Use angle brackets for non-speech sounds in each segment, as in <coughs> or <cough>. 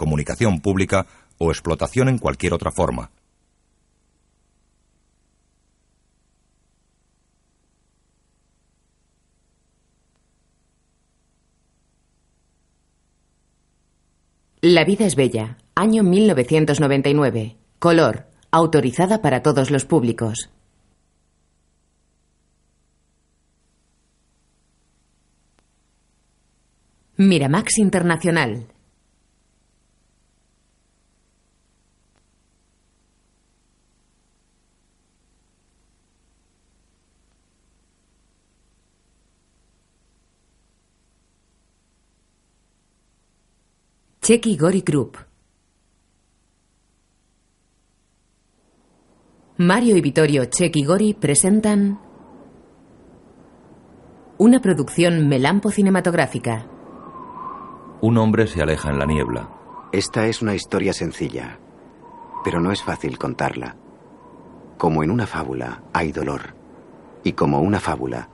comunicación pública o explotación en cualquier otra forma. La vida es bella, año 1999. Color, autorizada para todos los públicos. Miramax Internacional. Checky Gori Group. Mario y Vittorio Checky Gori presentan una producción Melampo cinematográfica. Un hombre se aleja en la niebla. Esta es una historia sencilla, pero no es fácil contarla. Como en una fábula hay dolor, y como una fábula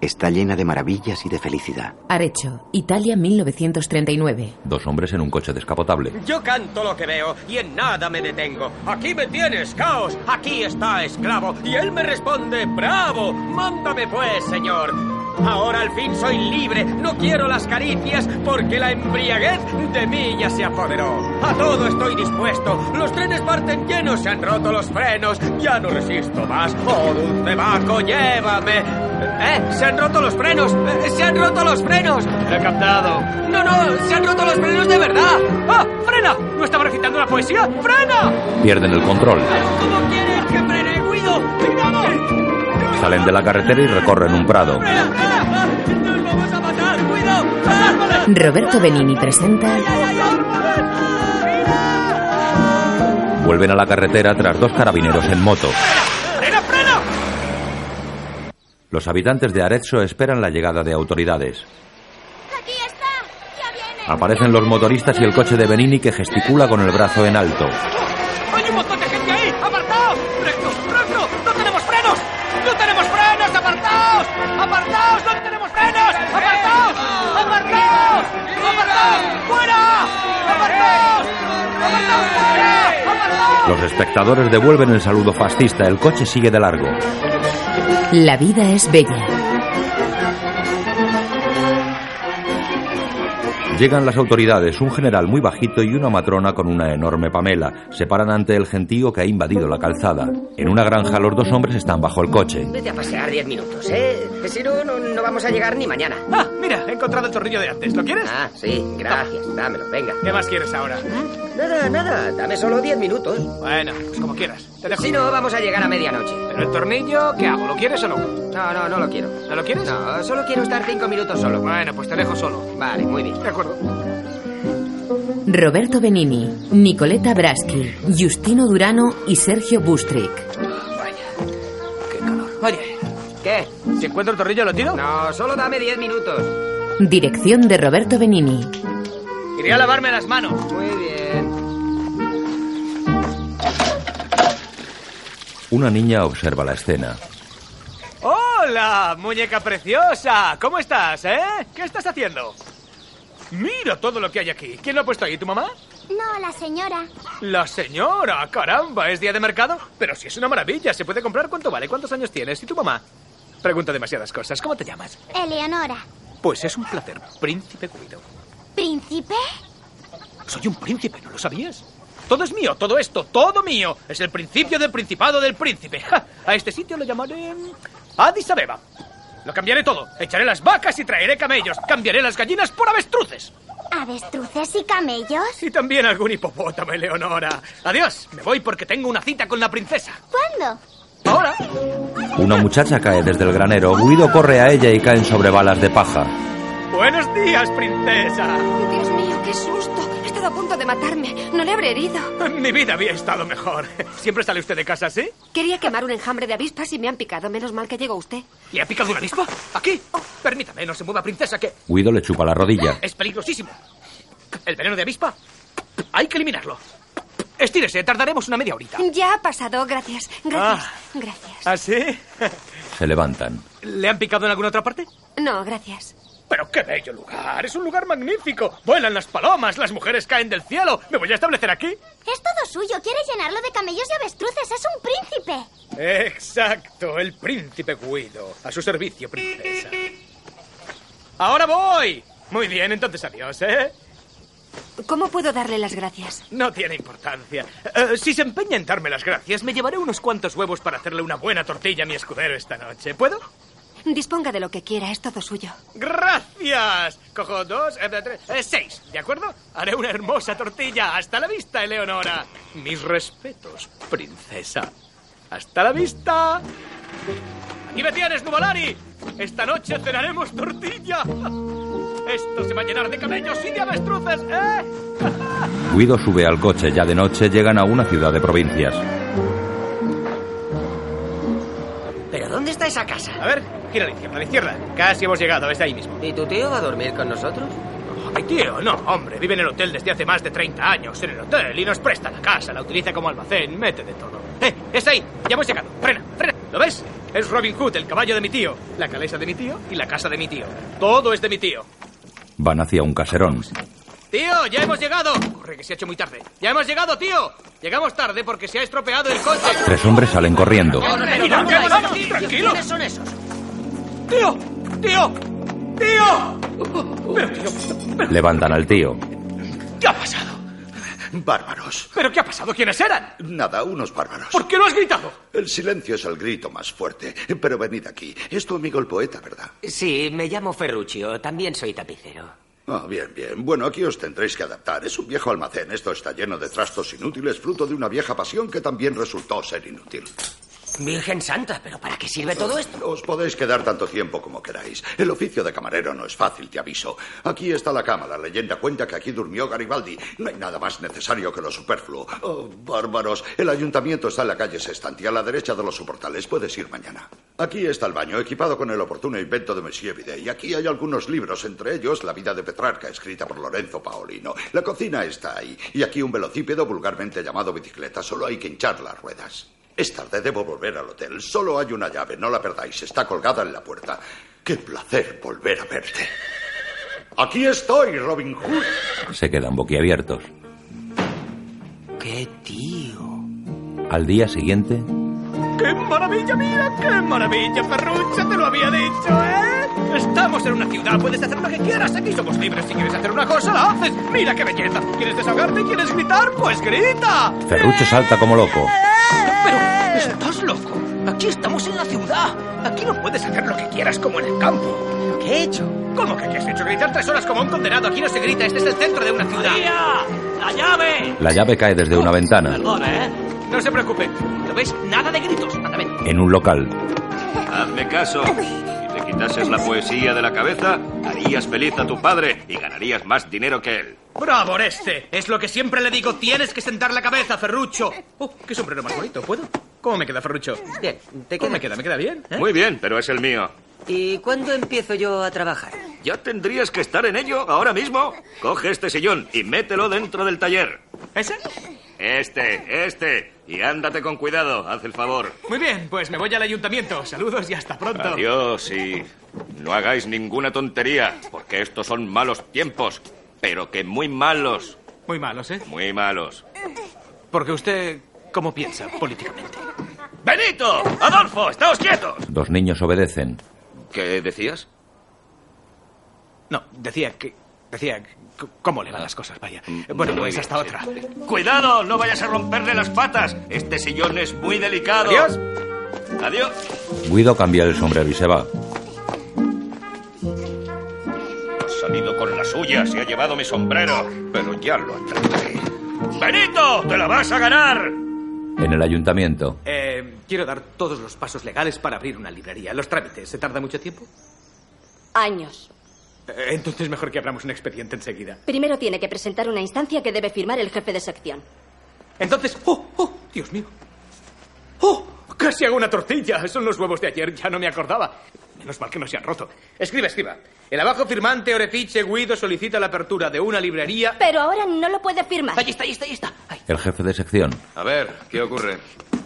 está llena de maravillas y de felicidad. Arecho, Italia 1939. Dos hombres en un coche descapotable. Yo canto lo que veo y en nada me detengo. Aquí me tienes, caos. Aquí está esclavo. Y él me responde, bravo. Mándame pues, señor. Ahora al fin soy libre, no quiero las caricias porque la embriaguez de mí ya se apoderó. A todo estoy dispuesto, los trenes parten llenos, se han roto los frenos, ya no resisto más. Oh, dulce Baco, llévame. ¡Eh! ¡Se han roto los frenos! ¡Eh, ¡Se han roto los frenos! Lo he captado. ¡No, no! ¡Se han roto los frenos de verdad! ¡Ah! ¡Frena! ¿No estaba recitando una poesía? ¡Frena! Pierden el control. ¿Cómo quieres que frene? ¡Cuido! ¡Cuidado! Salen de la carretera y recorren un prado. Roberto Benini presenta Vuelven a la carretera tras dos carabineros en moto. Los habitantes de Arezzo esperan la llegada de autoridades. Aquí está. Ya viene. Aparecen los motoristas y el coche de Benini que gesticula con el brazo en alto. Espectadores devuelven el saludo fascista. El coche sigue de largo. La vida es bella. Llegan las autoridades, un general muy bajito y una matrona con una enorme pamela. Se paran ante el gentío que ha invadido la calzada. En una granja los dos hombres están bajo el coche. Vete a pasear diez minutos, ¿eh? Si no, no, no vamos a llegar ni mañana. Ah, mira, he encontrado el tornillo de antes. ¿Lo quieres? Ah, sí, gracias. Dámelo, venga. ¿Qué más quieres ahora? Nada, nada, dame solo diez minutos. Bueno, pues como quieras. Te dejo. Si no, vamos a llegar a medianoche. Pero el tornillo, ¿qué hago? ¿Lo quieres o no? No, no, no lo quiero. ¿No lo quieres? No, solo quiero estar cinco minutos solo. Bueno, pues te dejo solo. Vale, muy bien. De acuerdo. Roberto Benini, Nicoleta Braschi, Justino Durano y Sergio Bustrick. Vaya, qué calor. Oye, ¿Qué? si encuentro el tornillo, ¿lo tiro? No, solo dame diez minutos. Dirección de Roberto Benini. Iré a lavarme las manos. Muy bien. Una niña observa la escena. ¡Hola, muñeca preciosa! ¿Cómo estás, eh? ¿Qué estás haciendo? Mira todo lo que hay aquí. ¿Quién lo ha puesto ahí, tu mamá? No, la señora. La señora, caramba, ¿es día de mercado? Pero si es una maravilla, ¿se puede comprar cuánto vale? ¿Cuántos años tienes? ¿Y tu mamá? Pregunta demasiadas cosas. ¿Cómo te llamas? Eleonora. Pues es un placer, príncipe Guido. ¿Príncipe? Soy un príncipe, ¿no lo sabías? Todo es mío, todo esto, todo mío. Es el principio del principado del príncipe. Ja, a este sitio lo llamaré Addis Abeba. Lo cambiaré todo. Echaré las vacas y traeré camellos. Cambiaré las gallinas por avestruces. ¿Avestruces y camellos? Y también algún hipopótamo, Eleonora. Adiós. Me voy porque tengo una cita con la princesa. ¿Cuándo? Ahora. Una muchacha cae desde el granero. Guido corre a ella y caen sobre balas de paja. Buenos días, princesa. Dios mío, qué susto. Estado a punto de matarme. No le habré herido. <laughs> Mi vida había estado mejor. ¿Siempre sale usted de casa así? Quería quemar un enjambre de avispas y me han picado. Menos mal que llegó usted. ¿Le ha picado una avispa? ¿Aquí? Permítame, no se mueva, princesa, que Guido le chupa la rodilla. es peligrosísimo. ¿El veneno de avispa? Hay que eliminarlo. Estírese, tardaremos una media horita. Ya ha pasado, gracias. Gracias. Ah. Gracias. ¿Ah, sí? Se levantan. ¿Le han picado en alguna otra parte? No, gracias. Pero qué bello lugar, es un lugar magnífico. Vuelan las palomas, las mujeres caen del cielo. ¿Me voy a establecer aquí? Es todo suyo. Quiere llenarlo de camellos y avestruces. Es un príncipe. Exacto, el príncipe Guido. A su servicio, princesa. ¡Ahora voy! Muy bien, entonces adiós, ¿eh? ¿Cómo puedo darle las gracias? No tiene importancia. Eh, si se empeña en darme las gracias, me llevaré unos cuantos huevos para hacerle una buena tortilla a mi escudero esta noche. ¿Puedo? Disponga de lo que quiera, es todo suyo. ¡Gracias! Cojo dos, eh, tres, eh, seis, ¿de acuerdo? Haré una hermosa tortilla. Hasta la vista, Eleonora. Mis respetos, princesa. Hasta la vista. Aquí me tienes, Nuvolari. Esta noche cenaremos tortilla. Esto se va a llenar de camellos y de avestruces, ¿eh? Guido sube al coche. Ya de noche llegan a una ciudad de provincias. ¿Pero dónde está esa casa? A ver, gira a la izquierda, a la izquierda. Casi hemos llegado, es de ahí mismo. ¿Y tu tío va a dormir con nosotros? Mi tío, no, hombre, vive en el hotel desde hace más de 30 años, en el hotel, y nos presta la casa, la utiliza como almacén, mete de todo. ¡Eh! ¡Es ahí! ¡Ya hemos llegado! ¡Frena! ¡Frena! ¿Lo ves? Es Robin Hood, el caballo de mi tío, la calesa de mi tío y la casa de mi tío. Todo es de mi tío. Van hacia un caserón. ¡Tío, ya hemos llegado! Corre, que se ha hecho muy tarde. ¡Ya hemos llegado, tío! Llegamos tarde porque se ha estropeado el coche. Tres hombres salen corriendo. Tranquilo, tranquilo, tranquilo. ¿Quiénes son esos? ¡Tío! ¡Tío! ¡Tío! Pero, tío, Levantan al tío. ¿qué ha pasado? Bárbaros. ¿Pero qué ha pasado? ¿Quiénes eran? Nada, unos bárbaros. ¿Por qué no has gritado? El silencio es el grito más fuerte. Pero venid aquí. Es tu amigo el poeta, ¿verdad? Sí, me llamo Ferruccio. También soy tapicero. Ah, bien, bien. Bueno, aquí os tendréis que adaptar. Es un viejo almacén. Esto está lleno de trastos inútiles, fruto de una vieja pasión que también resultó ser inútil. Virgen Santa, ¿pero para qué sirve todo esto? Os podéis quedar tanto tiempo como queráis. El oficio de camarero no es fácil, te aviso. Aquí está la cama. La leyenda cuenta que aquí durmió Garibaldi. No hay nada más necesario que lo superfluo. Oh, bárbaros. El ayuntamiento está en la calle Sestanti, a la derecha de los soportales. Puedes ir mañana. Aquí está el baño, equipado con el oportuno invento de Monsieur Bidet. Y aquí hay algunos libros, entre ellos La vida de Petrarca, escrita por Lorenzo Paolino. La cocina está ahí. Y aquí un velocípedo vulgarmente llamado bicicleta. Solo hay que hinchar las ruedas. Es tarde, debo volver al hotel. Solo hay una llave, no la perdáis. Está colgada en la puerta. Qué placer volver a verte. Aquí estoy, Robin Hood. Se quedan boquiabiertos. ¡Qué tío! Al día siguiente, ¡Qué maravilla, mira! ¡Qué maravilla, Ferruccio! ¡Te lo había dicho, eh! Estamos en una ciudad, puedes hacer lo que quieras. Aquí somos libres. Si quieres hacer una cosa, la haces. ¡Mira qué belleza! ¿Quieres desahogarte? ¿Quieres gritar? ¡Pues grita! Ferruccio salta como loco. Pero, ¿estás loco? Aquí estamos en la ciudad. Aquí no puedes hacer lo que quieras como en el campo. ¿Qué he hecho? ¿Cómo que qué has hecho? Gritar tres horas como un condenado. Aquí no se grita. Este es el centro de una ciudad. ¡La llave! La llave cae desde una ventana. ¿eh? No se preocupe. ¿Lo ves? Nada de gritos. Anda, ven. En un local, Hazme caso. Si te quitases la poesía de la cabeza, harías feliz a tu padre y ganarías más dinero que él. ¡Bravo, Oreste! Es lo que siempre le digo. Tienes que sentar la cabeza, Ferrucho. Oh, qué sombrero más bonito. ¿Puedo? ¿Cómo me queda, Ferrucho? Bien, ¿te ¿Cómo queda? me queda? ¿Me queda bien? ¿Eh? Muy bien, pero es el mío. ¿Y cuándo empiezo yo a trabajar? Ya tendrías que estar en ello ahora mismo. Coge este sillón y mételo dentro del taller. ¿Ese? Este, este. Y ándate con cuidado, haz el favor. Muy bien, pues me voy al ayuntamiento. Saludos y hasta pronto. Adiós y no hagáis ninguna tontería, porque estos son malos tiempos. Pero que muy malos, Muy malos, ¿eh? muy malos. Porque usted, ¿cómo piensa políticamente? ¡Benito! ¡Adolfo! ¡Estáos quietos! dos niños obedecen. ¿Qué decías? No, decía que... Decía... ¿Cómo le van las cosas? Vaya. Bueno, pues hasta sí. otra. ¡Cuidado! ¡No vayas a romperle las patas! Este sillón es muy delicado. Adiós. Adiós. Guido cambia el sombrero y se va. Salido con la suya, se ha llevado mi sombrero. Pero ya lo atraparé. ¡Benito! ¡Te la vas a ganar! En el ayuntamiento, Eh, quiero dar todos los pasos legales para abrir una librería. Los trámites, ¿se tarda mucho tiempo? Años. Eh, Entonces mejor que abramos un expediente enseguida. Primero tiene que presentar una instancia que debe firmar el jefe de sección. Entonces, ¡oh, oh, Dios mío! ¡Oh! Casi hago una tortilla. Son los huevos de ayer, ya no me acordaba. Menos mal que no se han roto. Escriba, escriba. El abajo firmante Orefiche Guido solicita la apertura de una librería. Pero ahora no lo puede firmar. Ahí está, ahí está, ahí está. Ahí. El jefe de sección. A ver, ¿qué ocurre?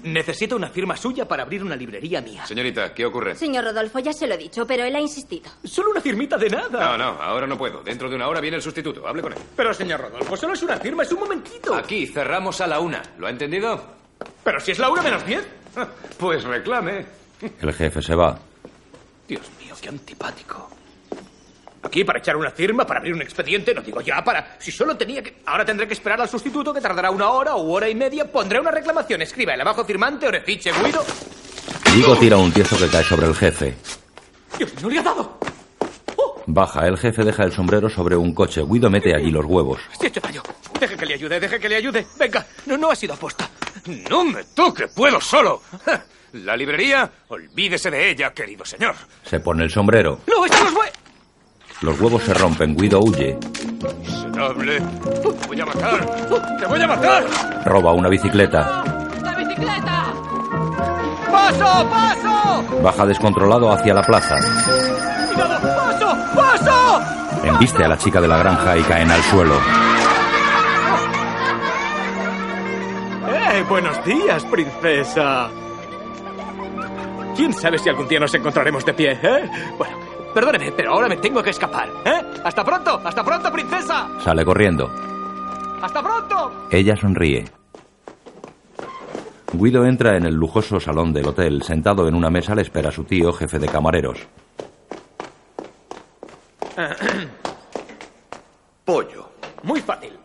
Necesito una firma suya para abrir una librería mía. Señorita, ¿qué ocurre? Señor Rodolfo, ya se lo he dicho, pero él ha insistido. Solo una firmita de nada. No, no, ahora no puedo. Dentro de una hora viene el sustituto. Hable con él. Pero, señor Rodolfo, solo es una firma, es un momentito. Aquí cerramos a la una. ¿Lo ha entendido? Pero si es la una menos diez. Pues reclame. El jefe se va. Dios mío, qué antipático. Aquí para echar una firma, para abrir un expediente, no digo ya para... Si solo tenía que... Ahora tendré que esperar al sustituto que tardará una hora o hora y media. Pondré una reclamación. Escriba el abajo firmante, Orefiche Guido. Guido tira un tiesto que cae sobre el jefe. Dios, no le ha dado. Baja, el jefe deja el sombrero sobre un coche. Guido mete allí los huevos. Se ha hecho daño. Deje que le ayude, deje que le ayude. Venga, no, no ha sido aposta. No me toque, puedo solo. <laughs> La librería, olvídese de ella, querido señor. Se pone el sombrero. No, los huevos. Los huevos se rompen. Guido huye. Miserable. Te voy a matar. Te voy a matar. Roba una bicicleta. ¡La bicicleta! ¡Paso, paso! Baja descontrolado hacia la plaza. ¡Cuidado! ¡Paso, paso! Embiste a la chica de la granja y caen al suelo. ¡Eh! Buenos días, princesa. ¿Quién sabe si algún día nos encontraremos de pie, eh? Bueno, perdóneme, pero ahora me tengo que escapar, ¿eh? ¡Hasta pronto! ¡Hasta pronto, princesa! Sale corriendo. ¡Hasta pronto! Ella sonríe. Guido entra en el lujoso salón del hotel. Sentado en una mesa le espera a su tío, jefe de camareros. <clears throat> Pollo. Muy fácil.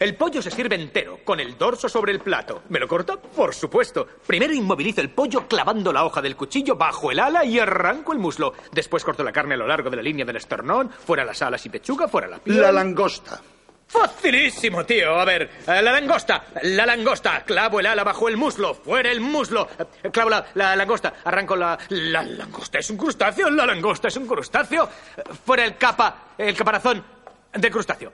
El pollo se sirve entero, con el dorso sobre el plato. ¿Me lo corto? Por supuesto. Primero inmovilizo el pollo clavando la hoja del cuchillo bajo el ala y arranco el muslo. Después corto la carne a lo largo de la línea del esternón, fuera las alas y pechuga, fuera la piel. La langosta. Facilísimo, tío. A ver, eh, la langosta, la langosta. Clavo el ala bajo el muslo, fuera el muslo. Eh, Clavo la, la langosta, arranco la... La langosta es un crustáceo, la langosta es un crustáceo. Eh, Fuera el capa, el caparazón de crustáceo.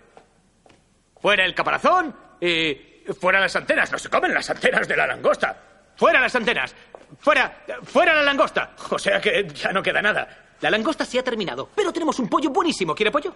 Fuera el caparazón y fuera las antenas. No se comen las antenas de la langosta. Fuera las antenas. Fuera, fuera la langosta. O sea que ya no queda nada. La langosta se ha terminado, pero tenemos un pollo buenísimo. ¿Quiere pollo?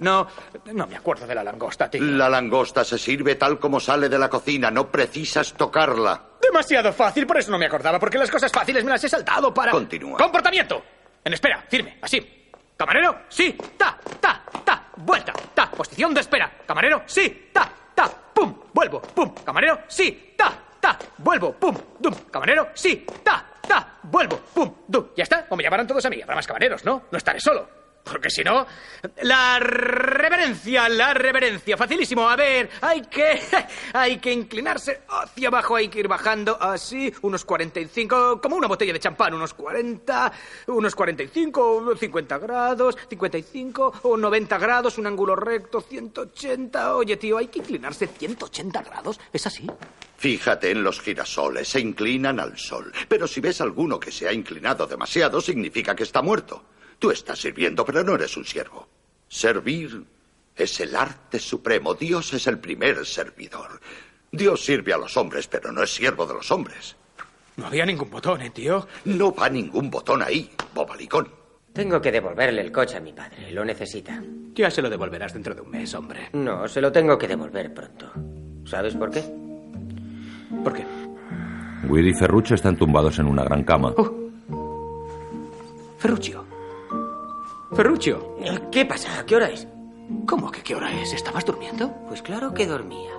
No, no me acuerdo de la langosta, tío. La langosta se sirve tal como sale de la cocina, no precisas tocarla. Demasiado fácil, por eso no me acordaba, porque las cosas fáciles me las he saltado para... Continúa. ¡Comportamiento! En espera, firme, así. Camarero, sí, ta, ta, ta, vuelta, ta, posición de espera. Camarero, sí, ta, ta, pum, vuelvo, pum. Camarero, sí, ta, ta, vuelvo, pum, dum. Camarero, sí, ta, ta, vuelvo, pum, dum. ¿Ya está? O me llamarán todos a mí. Habrá más camareros, ¿no? No estaré solo. Porque si no... La reverencia, la reverencia. Facilísimo. A ver, hay que... <laughs> Hay que inclinarse hacia abajo, hay que ir bajando así, unos 45, como una botella de champán, unos 40, unos 45, 50 grados, 55 o 90 grados, un ángulo recto, 180. Oye, tío, hay que inclinarse 180 grados. ¿Es así? Fíjate en los girasoles, se inclinan al sol. Pero si ves alguno que se ha inclinado demasiado, significa que está muerto. Tú estás sirviendo, pero no eres un siervo. Servir es el arte supremo. Dios es el primer servidor. Dios sirve a los hombres, pero no es siervo de los hombres. No había ningún botón, ¿eh, tío? No va ningún botón ahí, bobalicón. Tengo que devolverle el coche a mi padre. Lo necesita. Ya se lo devolverás dentro de un mes, hombre. No, se lo tengo que devolver pronto. ¿Sabes por qué? ¿Por qué? Guido y Ferruccio están tumbados en una gran cama. Ferruccio. Ferruccio. ¿Qué pasa? ¿Qué hora es? ¿Cómo que qué hora es? ¿Estabas durmiendo? Pues claro que dormía.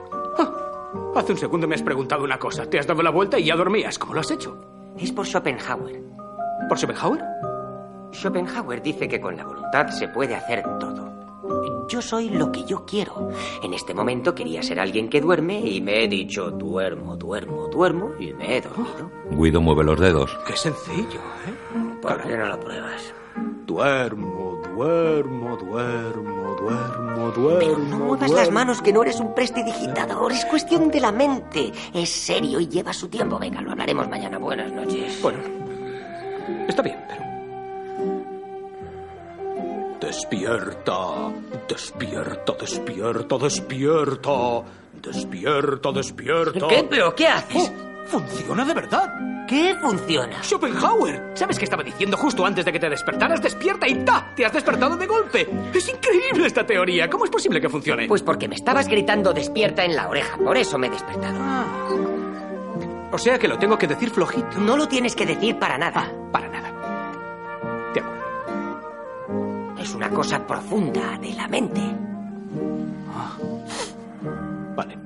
Hace un segundo me has preguntado una cosa. Te has dado la vuelta y ya dormías. ¿Cómo lo has hecho? Es por Schopenhauer. ¿Por Schopenhauer? Schopenhauer dice que con la voluntad se puede hacer todo. Yo soy lo que yo quiero. En este momento quería ser alguien que duerme y me he dicho duermo, duermo, duermo y me he dormido. Guido mueve los dedos. Qué sencillo, ¿eh? ¿Por qué no lo pruebas? Duermo, duermo, duermo, duermo, duermo. Pero no muevas las manos, que no eres un prestidigitador. Es cuestión de la mente. Es serio y lleva su tiempo. Venga, lo hablaremos mañana. Buenas noches. Bueno, está bien, pero. Despierta, despierta, despierta, despierta. Despierta, despierta. ¿Qué? ¿Pero qué haces? Oh, funciona de verdad. ¿Qué funciona? Schopenhauer. ¿Sabes qué estaba diciendo justo antes de que te despertaras? Despierta y ¡ta! Te has despertado de golpe. Es increíble esta teoría. ¿Cómo es posible que funcione? Pues porque me estabas gritando despierta en la oreja. Por eso me he despertado. O sea que lo tengo que decir flojito. No lo tienes que decir para nada. Para nada. De acuerdo. Es una cosa profunda de la mente. Vale.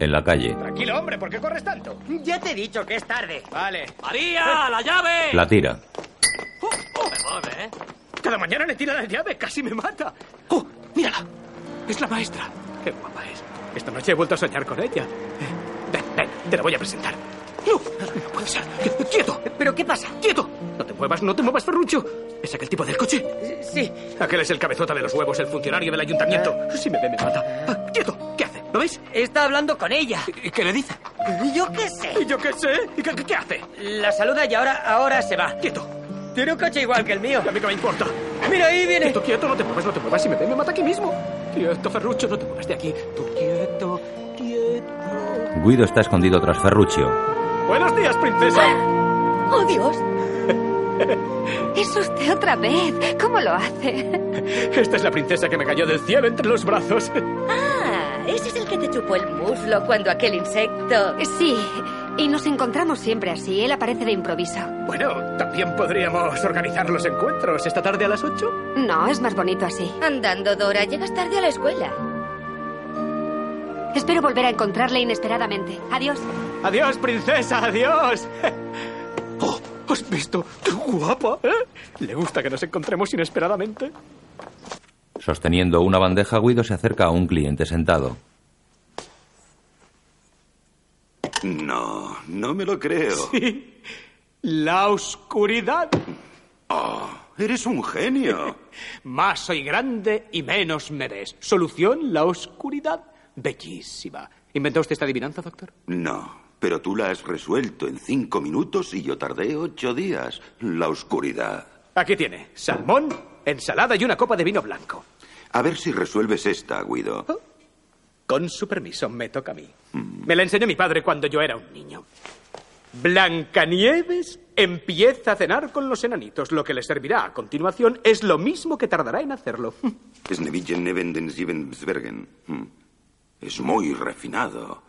En la calle, Tranquilo, hombre, ¿por qué corres tanto? Ya te he dicho que es tarde. Vale. ¡María, la llave! la tira. Perdón, ¿eh? Cada mañana le tira la llave, casi me mata. ¡Oh, mírala! Es la maestra. Qué guapa es. Esta noche he vuelto a soñar con ella. Eh, Ven, ven, te la voy a presentar. No, no puede ser. Qu- ¡Quieto! ¿Pero qué pasa? ¡Quieto! No te muevas, no te muevas, Ferrucho. ¿Es aquel tipo del coche? Sí. Aquel es el cabezota de los huevos, el funcionario del ayuntamiento. Si me ve, me mata. Ah, ¡Quieto! ¿Qué? ¿Lo veis? Está hablando con ella. ¿Y qué le dice? Yo qué sé. ¿Y yo qué sé? ¿Y qué, qué- qué hace? La saluda y ahora, ahora se va. ¡Quieto! Tiene un coche igual que el mío. A mí que me importa. Mira, ahí viene. Quieto, quieto, no te muevas, no te muevas. Si me ve, me mata aquí mismo. Quieto, Ferrucho, no te muevas de aquí. Tú quieto, quieto. Guido está escondido tras Ferruccio. Buenos días, princesa. <laughs> ¡Oh, Dios! <laughs> Es usted otra vez. ¿Cómo lo hace? Esta es la princesa que me cayó del cielo entre los brazos. Ah, ese es el que te chupó el muslo cuando aquel insecto. Sí, y nos encontramos siempre así. Él aparece de improviso. Bueno, también podríamos organizar los encuentros esta tarde a las 8. No, es más bonito así. Andando, Dora, llegas tarde a la escuela. Espero volver a encontrarle inesperadamente. Adiós. Adiós, princesa, adiós. Oh, <laughs> ¿has visto? ¡Qué guapa! ¿eh? ¿Le gusta que nos encontremos inesperadamente? Sosteniendo una bandeja, Guido se acerca a un cliente sentado. No, no me lo creo. Sí. La oscuridad. Oh, eres un genio. <laughs> Más soy grande y menos me ves. Solución, la oscuridad. Bellísima. ¿Inventó usted esta adivinanza, doctor? No, pero tú la has resuelto en cinco minutos y yo tardé ocho días. La oscuridad. Aquí tiene. Salmón, ensalada y una copa de vino blanco. A ver si resuelves esta, Guido. Con su permiso, me toca a mí. Me la enseñó mi padre cuando yo era un niño. Blancanieves empieza a cenar con los enanitos. Lo que le servirá a continuación es lo mismo que tardará en hacerlo. <laughs> Hmm. Es muy refinado.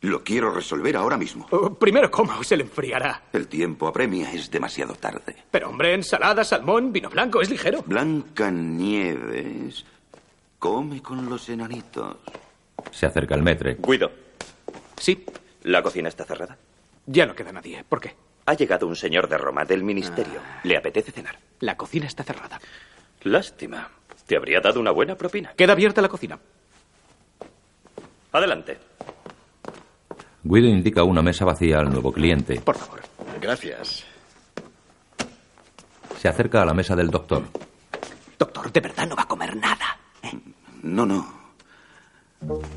Lo quiero resolver ahora mismo. Oh, primero coma o se le enfriará. El tiempo apremia, es demasiado tarde. Pero hombre, ensalada, salmón, vino blanco, es ligero. Blanca Nieves come con los enanitos. Se acerca el metre. Guido. Sí. La cocina está cerrada. Ya no queda nadie. ¿Por qué? Ha llegado un señor de Roma, del ministerio. ¿Le apetece cenar? La cocina está cerrada. Lástima. Te habría dado una buena propina. Queda abierta la cocina. Adelante. Guido indica una mesa vacía al nuevo cliente. Por favor. Gracias. Se acerca a la mesa del doctor. Doctor, de verdad no va a comer nada. No, no.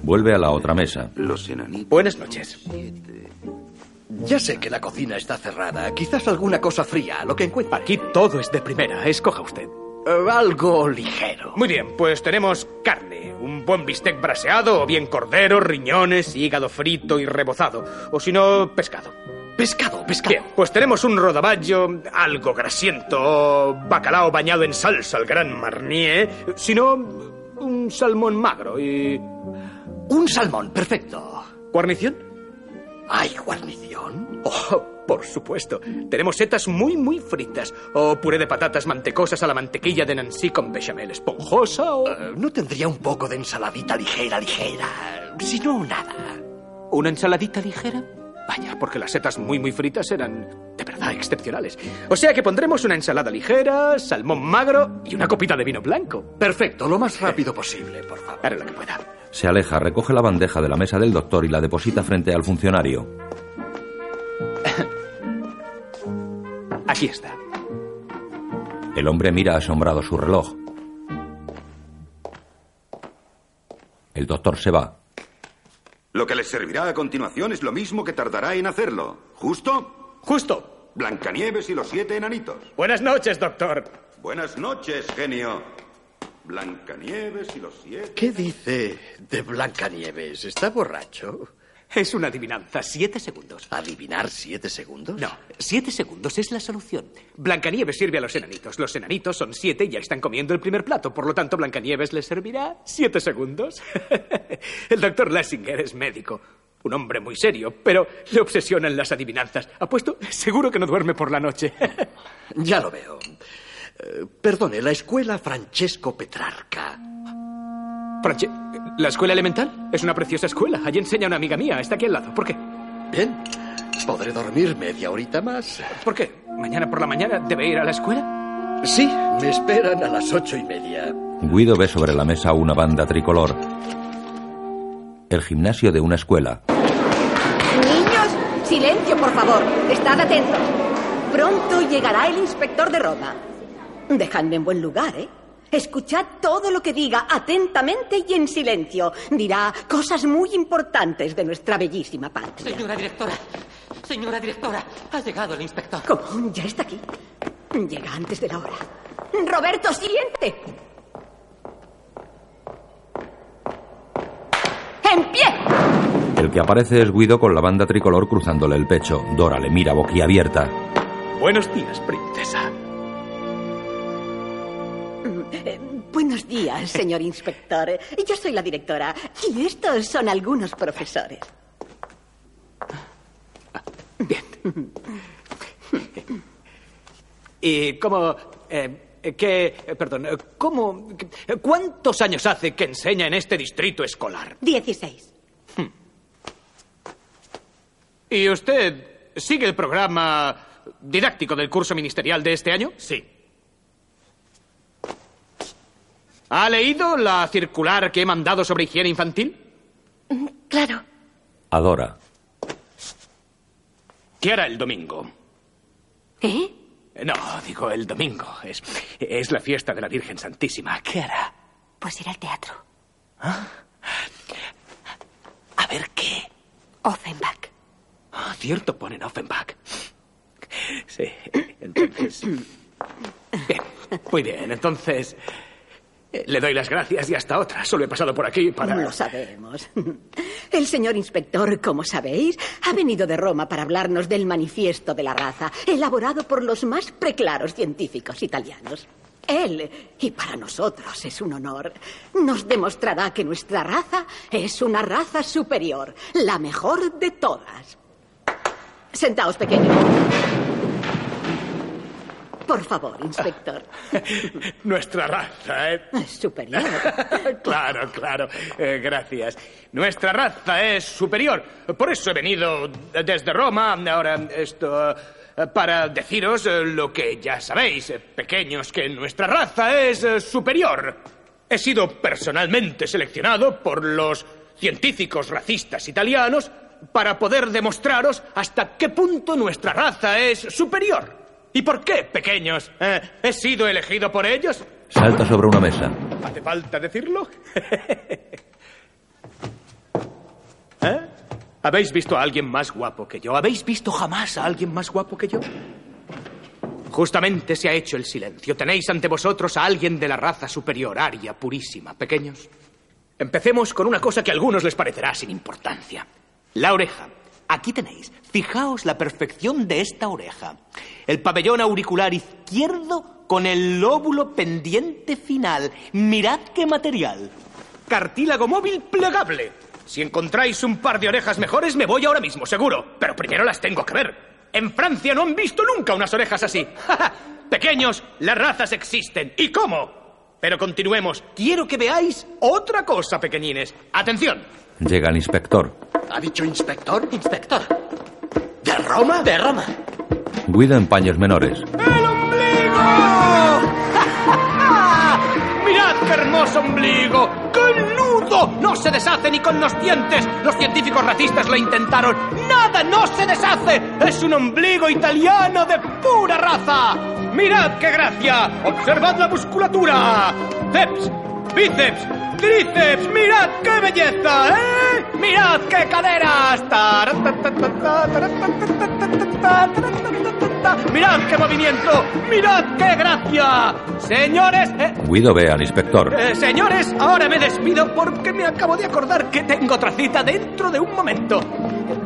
Vuelve a la otra mesa. Los enanitos. Buenas noches. Ya sé que la cocina está cerrada. Quizás alguna cosa fría, lo que encuentre. Aquí todo es de primera. Escoja usted. Eh, algo ligero. Muy bien, pues tenemos carne, un buen bistec braseado, o bien cordero, riñones, hígado frito y rebozado, o si no, pescado. Pescado, pescado. Bien, pues tenemos un rodaballo algo grasiento, o bacalao bañado en salsa al gran marnier, si no, un salmón magro y... Un salmón, perfecto. ¿Guarnición? ¿Hay guarnición? Oh, por supuesto. Tenemos setas muy, muy fritas. O puré de patatas mantecosas a la mantequilla de Nancy con bechamel esponjosa o... Eh, ¿No tendría un poco de ensaladita ligera, ligera? Si no, nada. ¿Una ensaladita ligera? Vaya, porque las setas muy, muy fritas eran de verdad excepcionales. O sea que pondremos una ensalada ligera, salmón magro y una copita de vino blanco. Perfecto, lo más rápido posible, por favor. Haré lo que pueda. Se aleja, recoge la bandeja de la mesa del doctor y la deposita frente al funcionario. <laughs> Aquí está. El hombre mira asombrado su reloj. El doctor se va. Lo que les servirá a continuación es lo mismo que tardará en hacerlo. ¿Justo? Justo. Blancanieves y los siete enanitos. Buenas noches, doctor. Buenas noches, genio. Blancanieves y los siete. ¿Qué dice de Blancanieves? ¿Está borracho? Es una adivinanza. Siete segundos. ¿Adivinar siete segundos? No, siete segundos es la solución. Blancanieves sirve a los enanitos. Los enanitos son siete y ya están comiendo el primer plato. Por lo tanto, Blancanieves les servirá siete segundos. <laughs> el doctor Lessinger es médico. Un hombre muy serio, pero le obsesionan las adivinanzas. Apuesto, seguro que no duerme por la noche. <laughs> ya lo veo. Eh, perdone, la escuela Francesco Petrarca. Franche ¿La escuela elemental? Es una preciosa escuela. Allí enseña una amiga mía. Está aquí al lado. ¿Por qué? Bien. Podré dormir media horita más. ¿Por qué? ¿Mañana por la mañana debe ir a la escuela? Sí, me esperan a las ocho y media. Guido ve sobre la mesa una banda tricolor. El gimnasio de una escuela. Niños, silencio, por favor. Estad atentos. Pronto llegará el inspector de Roma. Dejadme en buen lugar, ¿eh? Escuchad todo lo que diga atentamente y en silencio. Dirá cosas muy importantes de nuestra bellísima patria. Señora directora, señora directora, ha llegado el inspector. ¿Cómo? ¿Ya está aquí? Llega antes de la hora. Roberto, siguiente. ¡En pie! El que aparece es Guido con la banda tricolor cruzándole el pecho. Dora le mira boquiabierta. Buenos días, princesa. Buenos días, señor inspector. Yo soy la directora y estos son algunos profesores. Bien. ¿Y cómo... Eh, qué... perdón, ¿cómo... ¿Cuántos años hace que enseña en este distrito escolar? Dieciséis. ¿Y usted sigue el programa didáctico del curso ministerial de este año? Sí. ¿Ha leído la circular que he mandado sobre higiene infantil? Claro. Adora. ¿Qué hará el domingo? ¿Eh? No, digo el domingo. Es, es la fiesta de la Virgen Santísima. ¿Qué hará? Pues ir al teatro. A ver qué. Offenbach. Ah, cierto, ponen Offenbach. Sí, entonces. <coughs> Bien, muy bien. Entonces. Le doy las gracias y hasta otra. Solo he pasado por aquí para. Lo sabemos. El señor inspector, como sabéis, ha venido de Roma para hablarnos del manifiesto de la raza, elaborado por los más preclaros científicos italianos. Él, y para nosotros es un honor, nos demostrará que nuestra raza es una raza superior, la mejor de todas. Sentaos, pequeño. Por favor, inspector. <laughs> Nuestra raza, ¿eh? Es superior. <laughs> claro, claro. Eh, gracias. Nuestra raza es superior. Por eso he venido desde Roma, ahora esto, eh, para deciros lo que ya sabéis, pequeños, que nuestra raza es superior. He sido personalmente seleccionado por los científicos racistas italianos para poder demostraros hasta qué punto nuestra raza es superior. ¿Y por qué, pequeños? Eh, ¿He sido elegido por ellos? Salta sobre una mesa. ¿Hace falta decirlo? <laughs> ¿Eh? ¿Habéis visto a alguien más guapo que yo? ¿Habéis visto jamás a alguien más guapo que yo? Justamente se ha hecho el silencio. Tenéis ante vosotros a alguien de la raza superior, aria, purísima, pequeños. Empecemos con una cosa que a algunos les parecerá sin importancia. La oreja. Aquí tenéis. Fijaos la perfección de esta oreja. El pabellón auricular izquierdo con el lóbulo pendiente final. Mirad qué material. Cartílago móvil plegable. Si encontráis un par de orejas mejores, me voy ahora mismo, seguro. Pero primero las tengo que ver. En Francia no han visto nunca unas orejas así. <laughs> Pequeños, las razas existen. ¿Y cómo? Pero continuemos. Quiero que veáis otra cosa, pequeñines. Atención. Llega el inspector. ¿Ha dicho inspector? Inspector. ¿De Roma? De Roma. Guido en paños menores. ¡El ombligo! <laughs> ¡Mirad qué hermoso ombligo! ¡Qué nudo! No se deshace ni con los dientes. Los científicos racistas lo intentaron. ¡Nada no se deshace! ¡Es un ombligo italiano de pura raza! ¡Mirad qué gracia! ¡Observad la musculatura! ¡Ceps! ¡Bíceps! ¡Tríceps! ¡Mirad qué belleza! ¿Eh? ¡Mirad qué caderas! ¡Mirad qué movimiento! ¡Mirad qué gracia! Señores, eh, Guido ve al inspector. eh, señores, ahora me despido porque me acabo de acordar que tengo otra cita dentro de un momento.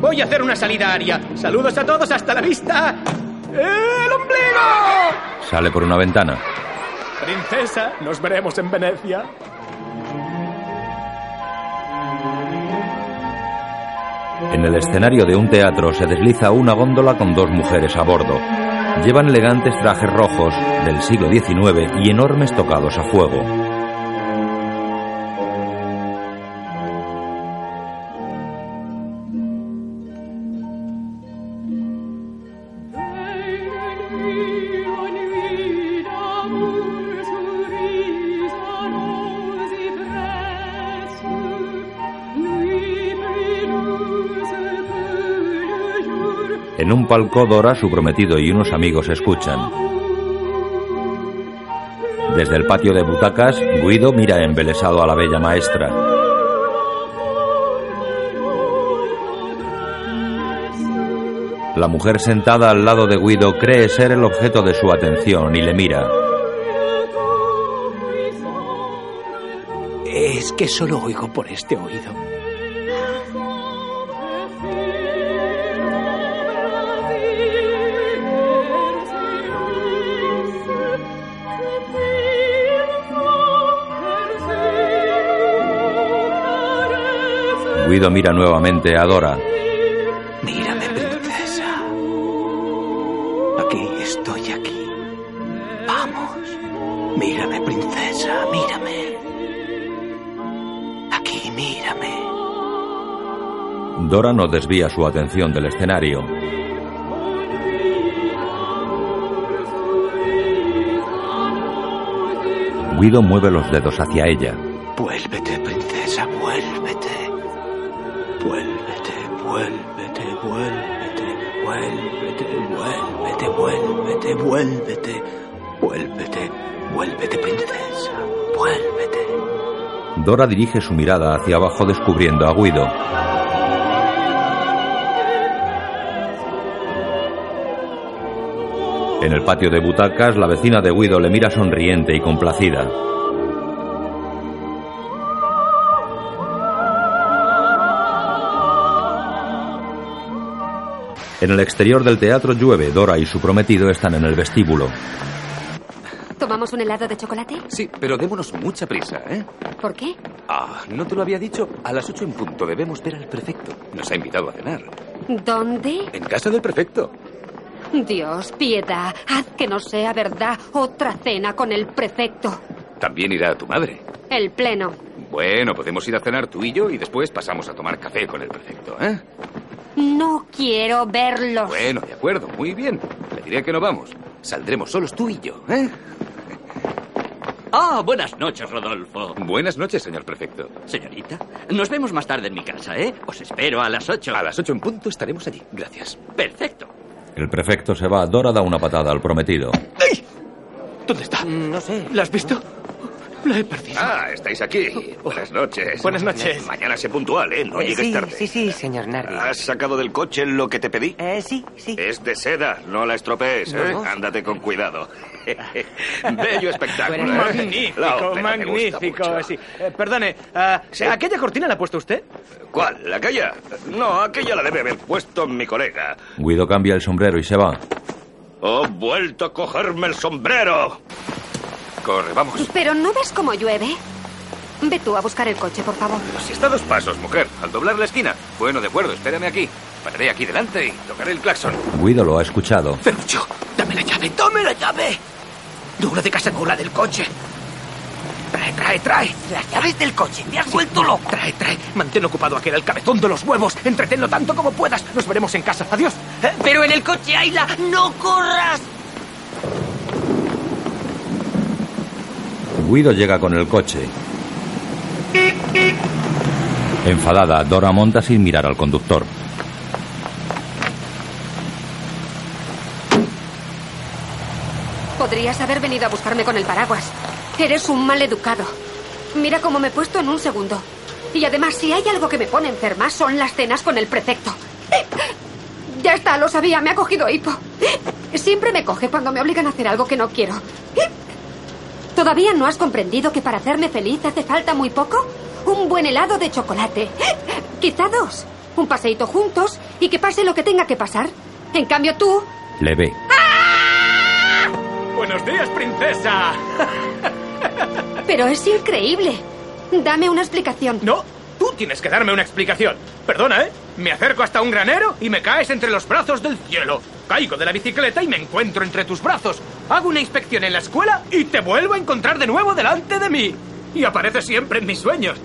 Voy a hacer una salida aérea. Saludos a todos, hasta la vista. ¡El ombligo! Sale por una ventana. Princesa, nos veremos en Venecia. En el escenario de un teatro se desliza una góndola con dos mujeres a bordo. Llevan elegantes trajes rojos del siglo XIX y enormes tocados a fuego. En un palco Dora, su prometido y unos amigos escuchan. Desde el patio de butacas, Guido mira embelesado a la bella maestra. La mujer sentada al lado de Guido cree ser el objeto de su atención y le mira. Es que solo oigo por este oído. Guido mira nuevamente a Dora. Mírame, princesa. Aquí estoy aquí. Vamos. Mírame, princesa, mírame. Aquí, mírame. Dora no desvía su atención del escenario. Guido mueve los dedos hacia ella. Vuélvete, Dora dirige su mirada hacia abajo descubriendo a Guido. En el patio de butacas, la vecina de Guido le mira sonriente y complacida. En el exterior del teatro llueve. Dora y su prometido están en el vestíbulo. ¿Tomamos un helado de chocolate? Sí, pero démonos mucha prisa, ¿eh? ¿Por qué? Ah, ¿no te lo había dicho? A las ocho en punto debemos ver al prefecto. Nos ha invitado a cenar. ¿Dónde? En casa del prefecto. Dios, piedad, haz que no sea verdad otra cena con el prefecto. También irá tu madre. El pleno. Bueno, podemos ir a cenar tú y yo y después pasamos a tomar café con el prefecto, ¿eh? No quiero verlos. Bueno, de acuerdo, muy bien. Le diré que no vamos. Saldremos solos tú y yo, ¿eh? Ah, buenas noches, Rodolfo. Buenas noches, señor prefecto. Señorita, nos vemos más tarde en mi casa, ¿eh? Os espero a las ocho. A las ocho en punto estaremos allí. Gracias. Perfecto. El prefecto se va. Dora da una patada al prometido. ¿Dónde está? No sé. ¿La has visto? La he perdido. Ah, estáis aquí. Buenas noches. Buenas noches. Mañana sé puntual, ¿eh? No Eh, llegues sí, tarde. sí, sí, señor Nardi. ¿Has sacado del coche lo que te pedí? Eh, sí, sí. Es de seda, no la estropees, ¿eh? No. Ándate con cuidado. <laughs> Bello espectáculo, ¿eh? Magnífico, La magnífico. Sí. Eh, perdone, ah, ¿aquella cortina la ha puesto usted? ¿Cuál? ¿Aquella? No, aquella la debe haber puesto mi colega. Guido cambia el sombrero y se va. ¡Oh, vuelto a cogerme el sombrero! Corre, vamos. Pero ¿no ves cómo llueve? Ve tú a buscar el coche, por favor. Si está a dos pasos, mujer. Al doblar la esquina. Bueno, de acuerdo, espérame aquí. Pararé aquí delante y tocaré el claxon. Guido lo ha escuchado. Ferruccio, dame la llave, dame la llave. No la de casa, no la del coche. Trae, trae, trae. Las llaves del coche, te has vuelto loco. Trae, trae. Mantén ocupado aquel, el cabezón de los huevos. Entretenlo tanto como puedas. Nos veremos en casa. Adiós. Eh, Pero en el coche, Ayla, no corras. Guido llega con el coche. Enfadada, Dora monta sin mirar al conductor. Podrías haber venido a buscarme con el paraguas. Eres un mal educado. Mira cómo me he puesto en un segundo. Y además, si hay algo que me pone enferma, son las cenas con el prefecto. Ya está, lo sabía, me ha cogido hipo. Siempre me coge cuando me obligan a hacer algo que no quiero. ¿Todavía no has comprendido que para hacerme feliz hace falta muy poco? Un buen helado de chocolate. Quizá dos. Un paseíto juntos y que pase lo que tenga que pasar. En cambio tú... Le ve. Buenos días, princesa. Pero es increíble. Dame una explicación. No, tienes que darme una explicación. Perdona, ¿eh? Me acerco hasta un granero y me caes entre los brazos del cielo. Caigo de la bicicleta y me encuentro entre tus brazos. Hago una inspección en la escuela y te vuelvo a encontrar de nuevo delante de mí. Y apareces siempre en mis sueños.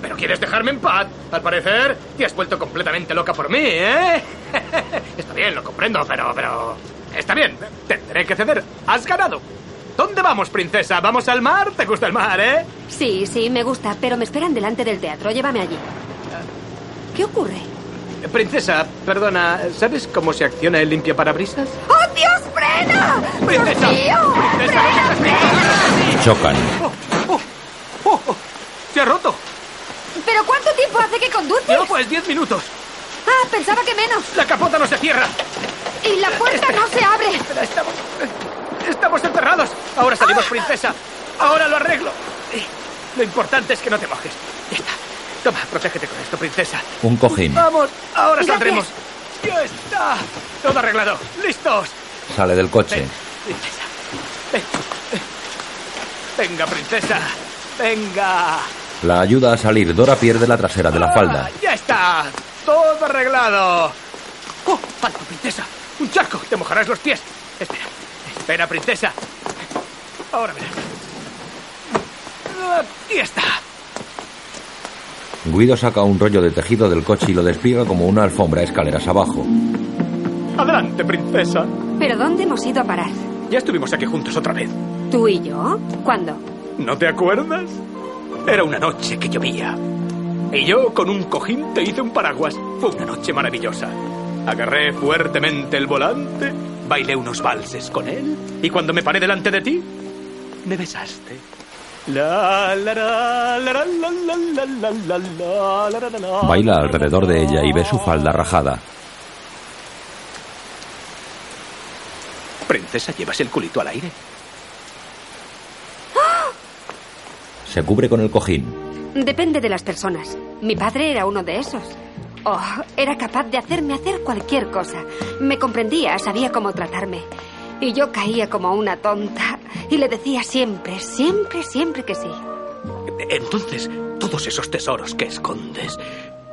Pero quieres dejarme en paz. Al parecer, te has vuelto completamente loca por mí, ¿eh? <laughs> Está bien, lo comprendo, pero, pero... Está bien, tendré que ceder. Has ganado. ¿Dónde vamos, princesa? ¿Vamos al mar? ¿Te gusta el mar, eh? Sí, sí, me gusta, pero me esperan delante del teatro. Llévame allí. ¿Qué ocurre? Princesa, perdona, ¿sabes cómo se acciona el limpia parabrisas? ¡Oh, Dios, frena! ¡Princesa! ¡Dios mío! ¡Princesa! Chocan. ¡Oh, oh! ¡Se ha roto! ¿Pero cuánto tiempo hace que conduces? No, pues diez minutos. Ah, pensaba que menos. La capota no se cierra. Y la puerta no se abre. Espera, estamos... Estamos enterrados. Ahora salimos, princesa. Ahora lo arreglo. Lo importante es que no te mojes. Ya está. Toma, protégete con esto, princesa. Un cojín. Vamos, ahora Gracias. saldremos. Ya está. Todo arreglado. ¡Listos! Sale del coche. Princesa. Ven. Venga, princesa. Venga. La ayuda a salir. Dora pierde la trasera de la falda. Ya está. Todo arreglado. ¡Oh! ¡Alto, princesa! ¡Un charco! Te mojarás los pies. Espera. Espera, princesa. Ahora verás. Aquí está. Guido saca un rollo de tejido del coche y lo despliega como una alfombra escaleras abajo. Adelante, princesa. ¿Pero dónde hemos ido a parar? Ya estuvimos aquí juntos otra vez. ¿Tú y yo? ¿Cuándo? ¿No te acuerdas? Era una noche que llovía. Y yo con un cojín te hice un paraguas. Fue una noche maravillosa. Agarré fuertemente el volante, Bailé unos valses con él y cuando me paré delante de ti, me besaste. Baila alrededor de ella y ve su falda rajada. Princesa, llevas el culito al aire. Se cubre con el cojín. Depende de las personas. Mi padre era uno de esos. Oh, era capaz de hacerme hacer cualquier cosa. Me comprendía, sabía cómo tratarme. Y yo caía como una tonta. Y le decía siempre, siempre, siempre que sí. Entonces, todos esos tesoros que escondes,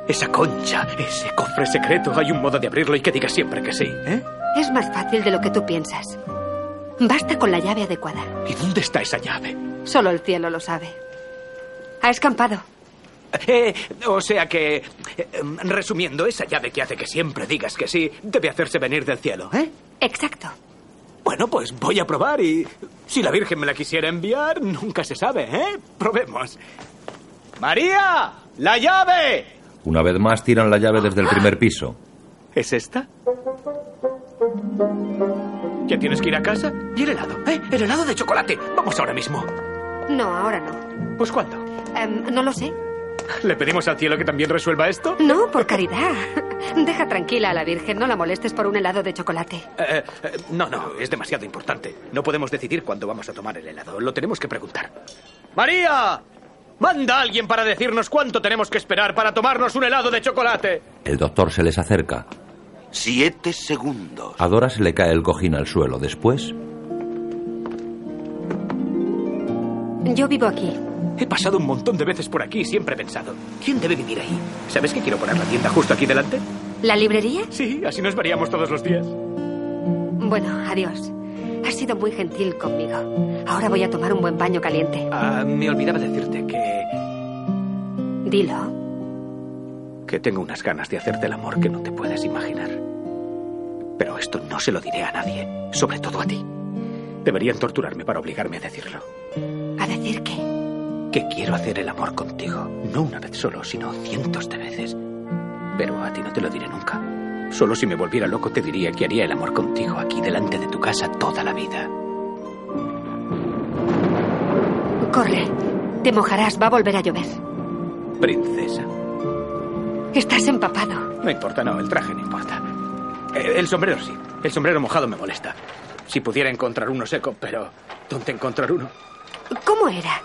esa concha, ese cofre secreto, hay un modo de abrirlo y que digas siempre que sí, ¿eh? Es más fácil de lo que tú piensas. Basta con la llave adecuada. ¿Y dónde está esa llave? Solo el cielo lo sabe. Ha escampado. Eh, o sea que, eh, resumiendo, esa llave que hace que siempre digas que sí, debe hacerse venir del cielo, ¿eh? Exacto. Bueno, pues voy a probar y si la Virgen me la quisiera enviar, nunca se sabe, ¿eh? Probemos. ¡María! ¡La llave! Una vez más tiran la llave desde el primer piso. ¿Es esta? ¿Ya tienes que ir a casa? ¿Y el helado? ¿Eh? El helado de chocolate. Vamos ahora mismo. No, ahora no. ¿Pues cuándo? Em, no lo sé. ¿Le pedimos al cielo que también resuelva esto? No, por caridad. Deja tranquila a la Virgen, no la molestes por un helado de chocolate. Eh, eh, no, no, es demasiado importante. No podemos decidir cuándo vamos a tomar el helado. Lo tenemos que preguntar. ¡María! Manda a alguien para decirnos cuánto tenemos que esperar para tomarnos un helado de chocolate. El doctor se les acerca. Siete segundos. A Dora se le cae el cojín al suelo. Después, Yo vivo aquí. He pasado un montón de veces por aquí y siempre he pensado, ¿quién debe vivir ahí? ¿Sabes que quiero poner la tienda justo aquí delante? ¿La librería? Sí, así nos veríamos todos los días. Bueno, adiós. Has sido muy gentil conmigo. Ahora voy a tomar un buen baño caliente. Ah, me olvidaba decirte que, Dilo. que tengo unas ganas de hacerte el amor que no te puedes imaginar. Pero esto no se lo diré a nadie, sobre todo a ti. Deberían torturarme para obligarme a decirlo. ¿A decir qué? Que quiero hacer el amor contigo, no una vez solo, sino cientos de veces. Pero a ti no te lo diré nunca. Solo si me volviera loco te diría que haría el amor contigo aquí delante de tu casa toda la vida. Corre. Te mojarás, va a volver a llover. Princesa. Estás empapado. No importa, no, el traje no importa. Eh, El sombrero sí. El sombrero mojado me molesta. Si pudiera encontrar uno seco, pero ¿dónde encontrar uno? ¿Cómo era?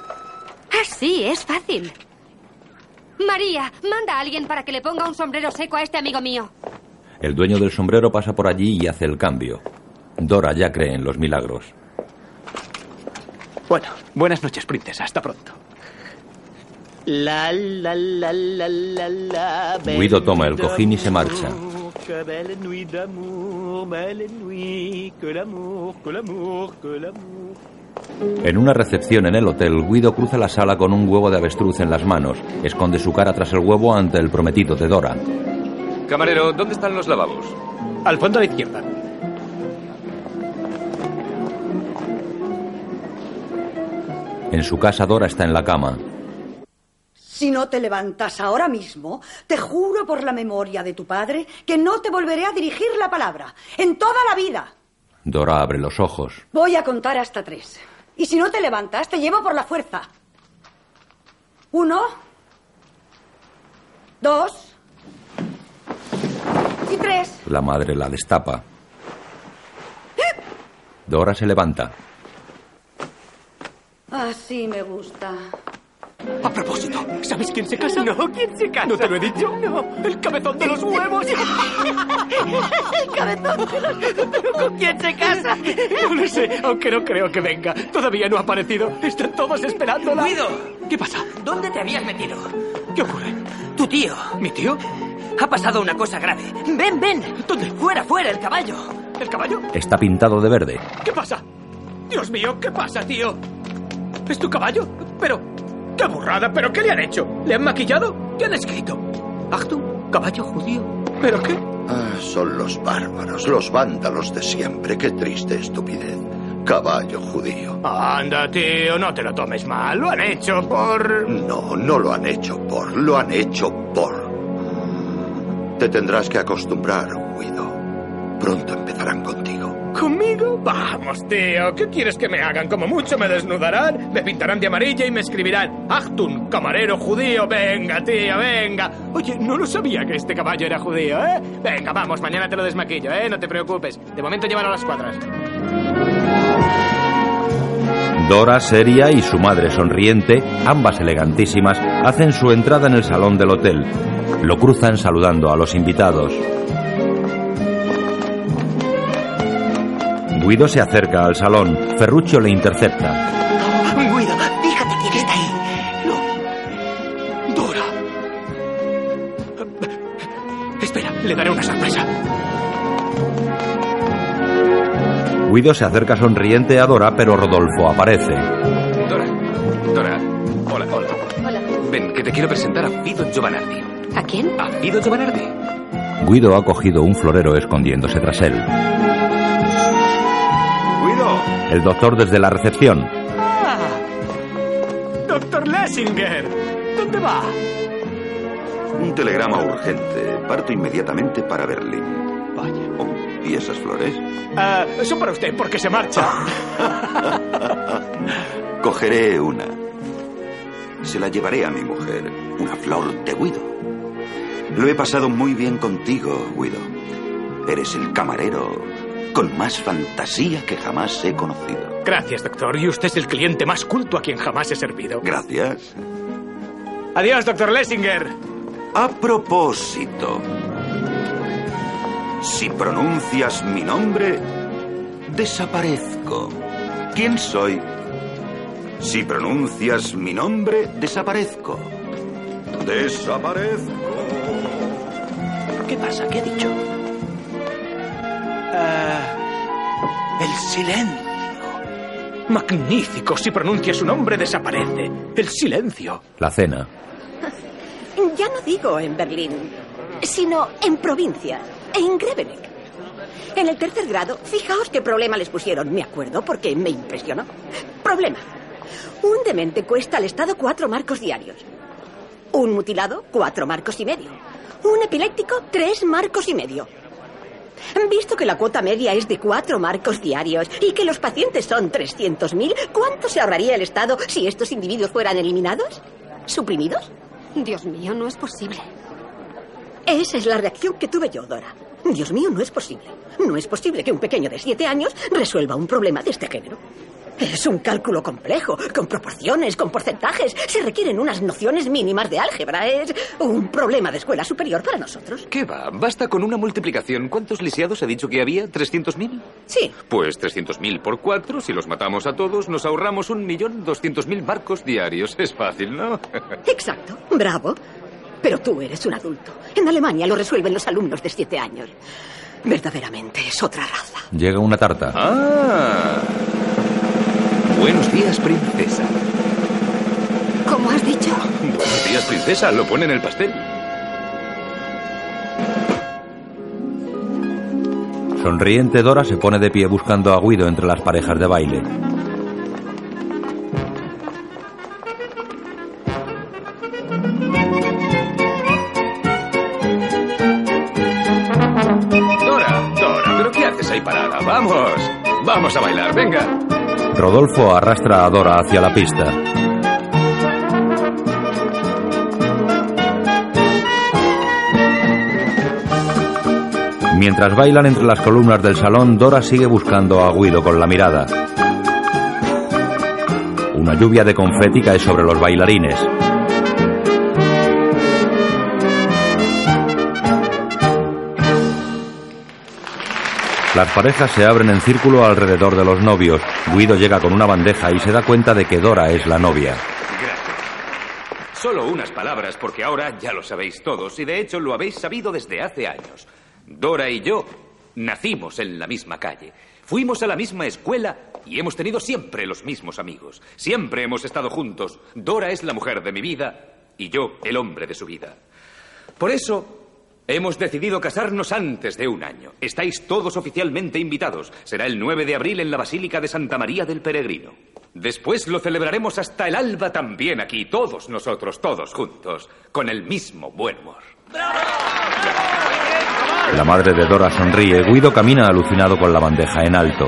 Ah, sí, es fácil. María, manda a alguien para que le ponga un sombrero seco a este amigo mío. El dueño del sombrero pasa por allí y hace el cambio. Dora ya cree en los milagros. Bueno, buenas noches, princesa. Hasta pronto. La, la, la, la, la, la, Guido toma el cojín y se marcha. En una recepción en el hotel, Guido cruza la sala con un huevo de avestruz en las manos. Esconde su cara tras el huevo ante el prometido de Dora. Camarero, ¿dónde están los lavabos? Al fondo a la izquierda. En su casa, Dora está en la cama. Si no te levantas ahora mismo, te juro por la memoria de tu padre que no te volveré a dirigir la palabra. En toda la vida. Dora abre los ojos. Voy a contar hasta tres. Y si no te levantas, te llevo por la fuerza. Uno. Dos. Y tres. La madre la destapa. Dora se levanta. Así me gusta. A propósito, ¿sabes quién se casa? No, ¿quién se casa? ¿No te lo he dicho? No, el cabezón de los huevos. <laughs> el cabezón de los ¿Pero con quién se casa? No lo sé, aunque no creo que venga. Todavía no ha aparecido. Están todos esperándola. Guido. ¿Qué pasa? ¿Dónde te habías metido? ¿Qué ocurre? Tu tío. ¿Mi tío? Ha pasado una cosa grave. Ven, ven. ¿Dónde? Fuera, fuera, el caballo. ¿El caballo? Está pintado de verde. ¿Qué pasa? Dios mío, ¿qué pasa, tío? ¿Es tu caballo? Pero... ¡Qué burrada! ¿Pero qué le han hecho? ¿Le han maquillado? ¿Qué han escrito? Achtung, caballo judío. ¿Pero qué? Ah, son los bárbaros, los vándalos de siempre. Qué triste estupidez. Caballo judío. Anda, tío, no te lo tomes mal. Lo han hecho por... No, no lo han hecho por. Lo han hecho por. Te tendrás que acostumbrar, Guido. Pronto empezarán contigo. ¿Conmigo? Vamos, tío. ¿Qué quieres que me hagan? Como mucho me desnudarán, me pintarán de amarilla y me escribirán Achtung, camarero judío. Venga, tío, venga. Oye, no lo sabía que este caballo era judío, ¿eh? Venga, vamos, mañana te lo desmaquillo, ¿eh? No te preocupes. De momento llévalo a las cuadras. Dora, seria, y su madre sonriente, ambas elegantísimas, hacen su entrada en el salón del hotel. Lo cruzan saludando a los invitados. Guido se acerca al salón. Ferruccio le intercepta. Guido, fíjate quién está ahí. No. Dora. Espera, le daré una sorpresa. Guido se acerca sonriente a Dora, pero Rodolfo aparece. Dora, Dora, hola, hola. Hola. Ven, que te quiero presentar a Fido Giovanardi. ¿A quién? ¿A Fido Giovanardi? Guido ha cogido un florero escondiéndose tras él. El doctor desde la recepción. ¡Ah! ¡Doctor Lessinger! ¿Dónde va? Un telegrama urgente. Parto inmediatamente para Berlín. Vaya. Oh, ¿Y esas flores? Ah, son para usted, porque se marcha. <laughs> Cogeré una. Se la llevaré a mi mujer. Una flor de Guido. Lo he pasado muy bien contigo, Guido. Eres el camarero con más fantasía que jamás he conocido. Gracias, doctor. Y usted es el cliente más culto a quien jamás he servido. Gracias. Adiós, doctor Lessinger. A propósito, si pronuncias mi nombre, desaparezco. ¿Quién soy? Si pronuncias mi nombre, desaparezco. Desaparezco. ¿Qué pasa? ¿Qué ha dicho? Ah, el silencio. Magnífico. Si pronuncia su nombre, desaparece. El silencio. La cena. Ya no digo en Berlín, sino en provincia, en Greveneck. En el tercer grado, fijaos qué problema les pusieron. Me acuerdo porque me impresionó. Problema. Un demente cuesta al Estado cuatro marcos diarios. Un mutilado, cuatro marcos y medio. Un epiléptico, tres marcos y medio. Visto que la cuota media es de cuatro marcos diarios y que los pacientes son 300.000, ¿cuánto se ahorraría el Estado si estos individuos fueran eliminados? ¿Suprimidos? Dios mío, no es posible. Esa es la reacción que tuve yo, Dora. Dios mío, no es posible. No es posible que un pequeño de siete años resuelva un problema de este género. Es un cálculo complejo, con proporciones, con porcentajes. Se requieren unas nociones mínimas de álgebra. Es un problema de escuela superior para nosotros. ¿Qué va? Basta con una multiplicación. ¿Cuántos lisiados ha dicho que había? ¿300.000? Sí. Pues 300.000 por cuatro, si los matamos a todos, nos ahorramos un millón doscientos mil marcos diarios. Es fácil, ¿no? <laughs> Exacto. Bravo. Pero tú eres un adulto. En Alemania lo resuelven los alumnos de siete años. Verdaderamente es otra raza. Llega una tarta. Ah. Buenos días, princesa. ¿Cómo has dicho? Buenos días, princesa. Lo pone en el pastel. Sonriente Dora se pone de pie buscando a Guido entre las parejas de baile. Dora, Dora, ¿pero qué haces ahí parada? Vamos. Vamos a bailar, venga. Rodolfo arrastra a Dora hacia la pista. Mientras bailan entre las columnas del salón, Dora sigue buscando a Guido con la mirada. Una lluvia de confeti cae sobre los bailarines. Las parejas se abren en círculo alrededor de los novios. Guido llega con una bandeja y se da cuenta de que Dora es la novia. Gracias. Solo unas palabras, porque ahora ya lo sabéis todos, y de hecho lo habéis sabido desde hace años. Dora y yo nacimos en la misma calle. Fuimos a la misma escuela y hemos tenido siempre los mismos amigos. Siempre hemos estado juntos. Dora es la mujer de mi vida y yo el hombre de su vida. Por eso hemos decidido casarnos antes de un año. Estáis todos oficialmente invitados. Será el 9 de abril en la Basílica de Santa María del Peregrino. Después lo celebraremos hasta el alba también aquí, todos nosotros, todos juntos, con el mismo buen humor. La madre de Dora sonríe. Guido camina alucinado con la bandeja en alto.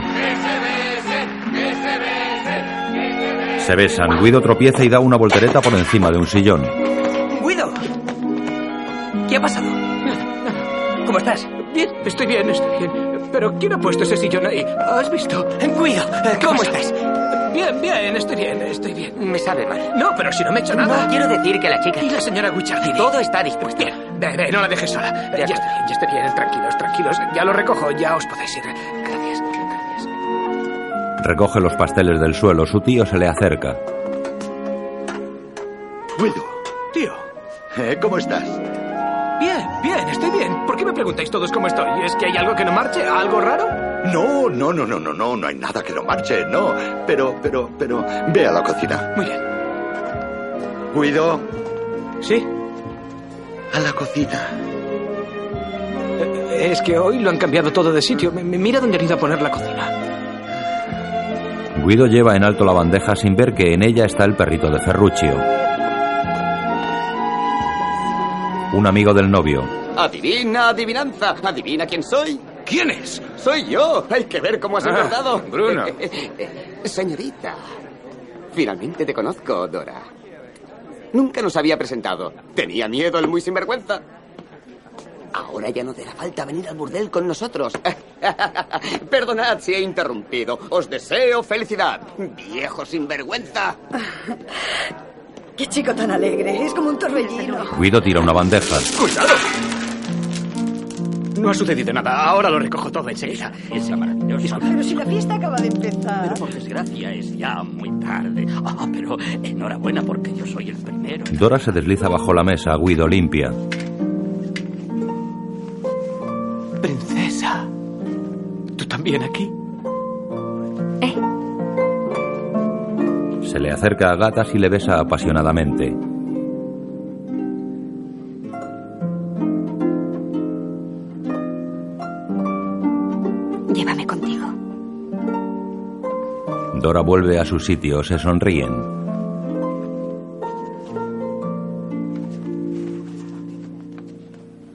Se besan. Guido tropieza y da una voltereta por encima de un sillón. ¡Guido! ¿Qué ha pasado? ¿Cómo estás? Bien, estoy bien, estoy bien. Pero ¿quién ha puesto ese sillón ahí? ¿Has visto? Guido, ¿cómo estás? Bien, bien, estoy bien, estoy bien. Me sabe mal. No, pero si no me he hecho nada. No, quiero decir que la chica... Y la señora Guicciardini. Todo está dispuesto. Bien, ve, ve, no la dejes sola. Ya, ya estoy bien, ya estoy bien. Tranquilos, tranquilos. Ya lo recojo, ya os podéis ir. Gracias, gracias. Recoge los pasteles del suelo. Su tío se le acerca. Guido, Tío, ¿eh? ¿cómo estás? Bien, bien, estoy bien. ¿Por qué me preguntáis todos cómo estoy? ¿Es que hay algo que no marche? ¿Algo raro? No, no, no, no, no, no, no hay nada que no marche, no. Pero, pero, pero, ve a la cocina. Muy bien. Guido, ¿Sí? a la cocina. Eh, Es que hoy lo han cambiado todo de sitio. Mira dónde han ido a poner la cocina. Guido lleva en alto la bandeja sin ver que en ella está el perrito de Ferruccio. Un amigo del novio. Adivina, adivinanza. ¿Adivina quién soy? ¿Quién es? Soy yo. Hay que ver cómo has Ah, engordado. Bruno. <laughs> Señorita, finalmente te conozco, Dora. Nunca nos había presentado. Tenía miedo el muy sinvergüenza. Ahora ya no te hará falta venir al burdel con nosotros. <laughs> Perdonad si he interrumpido. Os deseo felicidad. Viejo sinvergüenza. <laughs> Qué chico tan alegre. Es como un torbellino. Guido tira una bandeja. ¡Cuidado! No ha sucedido nada. Ahora lo recojo todo enseguida. Es maravilloso. Pero si la fiesta acaba de empezar. Pero por desgracia es ya muy tarde. Ah, pero enhorabuena porque yo soy el primero. Dora se desliza bajo la mesa. Guido limpia. Princesa. ¿Tú también aquí? Se le acerca a gatas y le besa apasionadamente. Llévame contigo. Dora vuelve a su sitio. Se sonríen.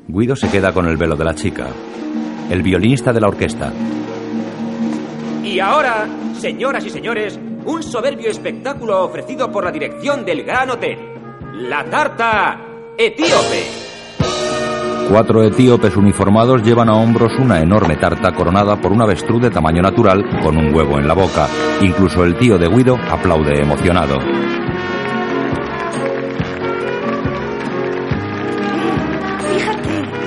Guido se queda con el velo de la chica. El violinista de la orquesta. Y ahora, señoras y señores, un soberbio espectáculo ofrecido por la dirección del Gran Hotel. La tarta etíope. Cuatro etíopes uniformados llevan a hombros una enorme tarta coronada por un avestruz de tamaño natural con un huevo en la boca. Incluso el tío de Guido aplaude emocionado.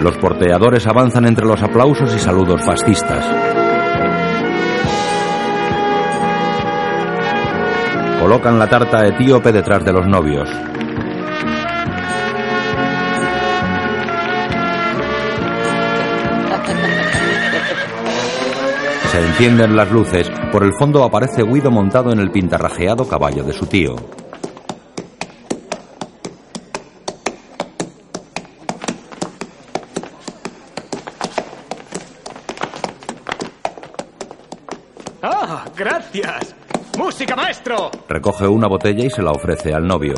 Los porteadores avanzan entre los aplausos y saludos fascistas. Colocan la tarta etíope detrás de los novios. Se encienden las luces. Por el fondo aparece Guido montado en el pintarrajeado caballo de su tío. ¡Ah! ¡Gracias! ¡Música, maestro! Recoge una botella y se la ofrece al novio.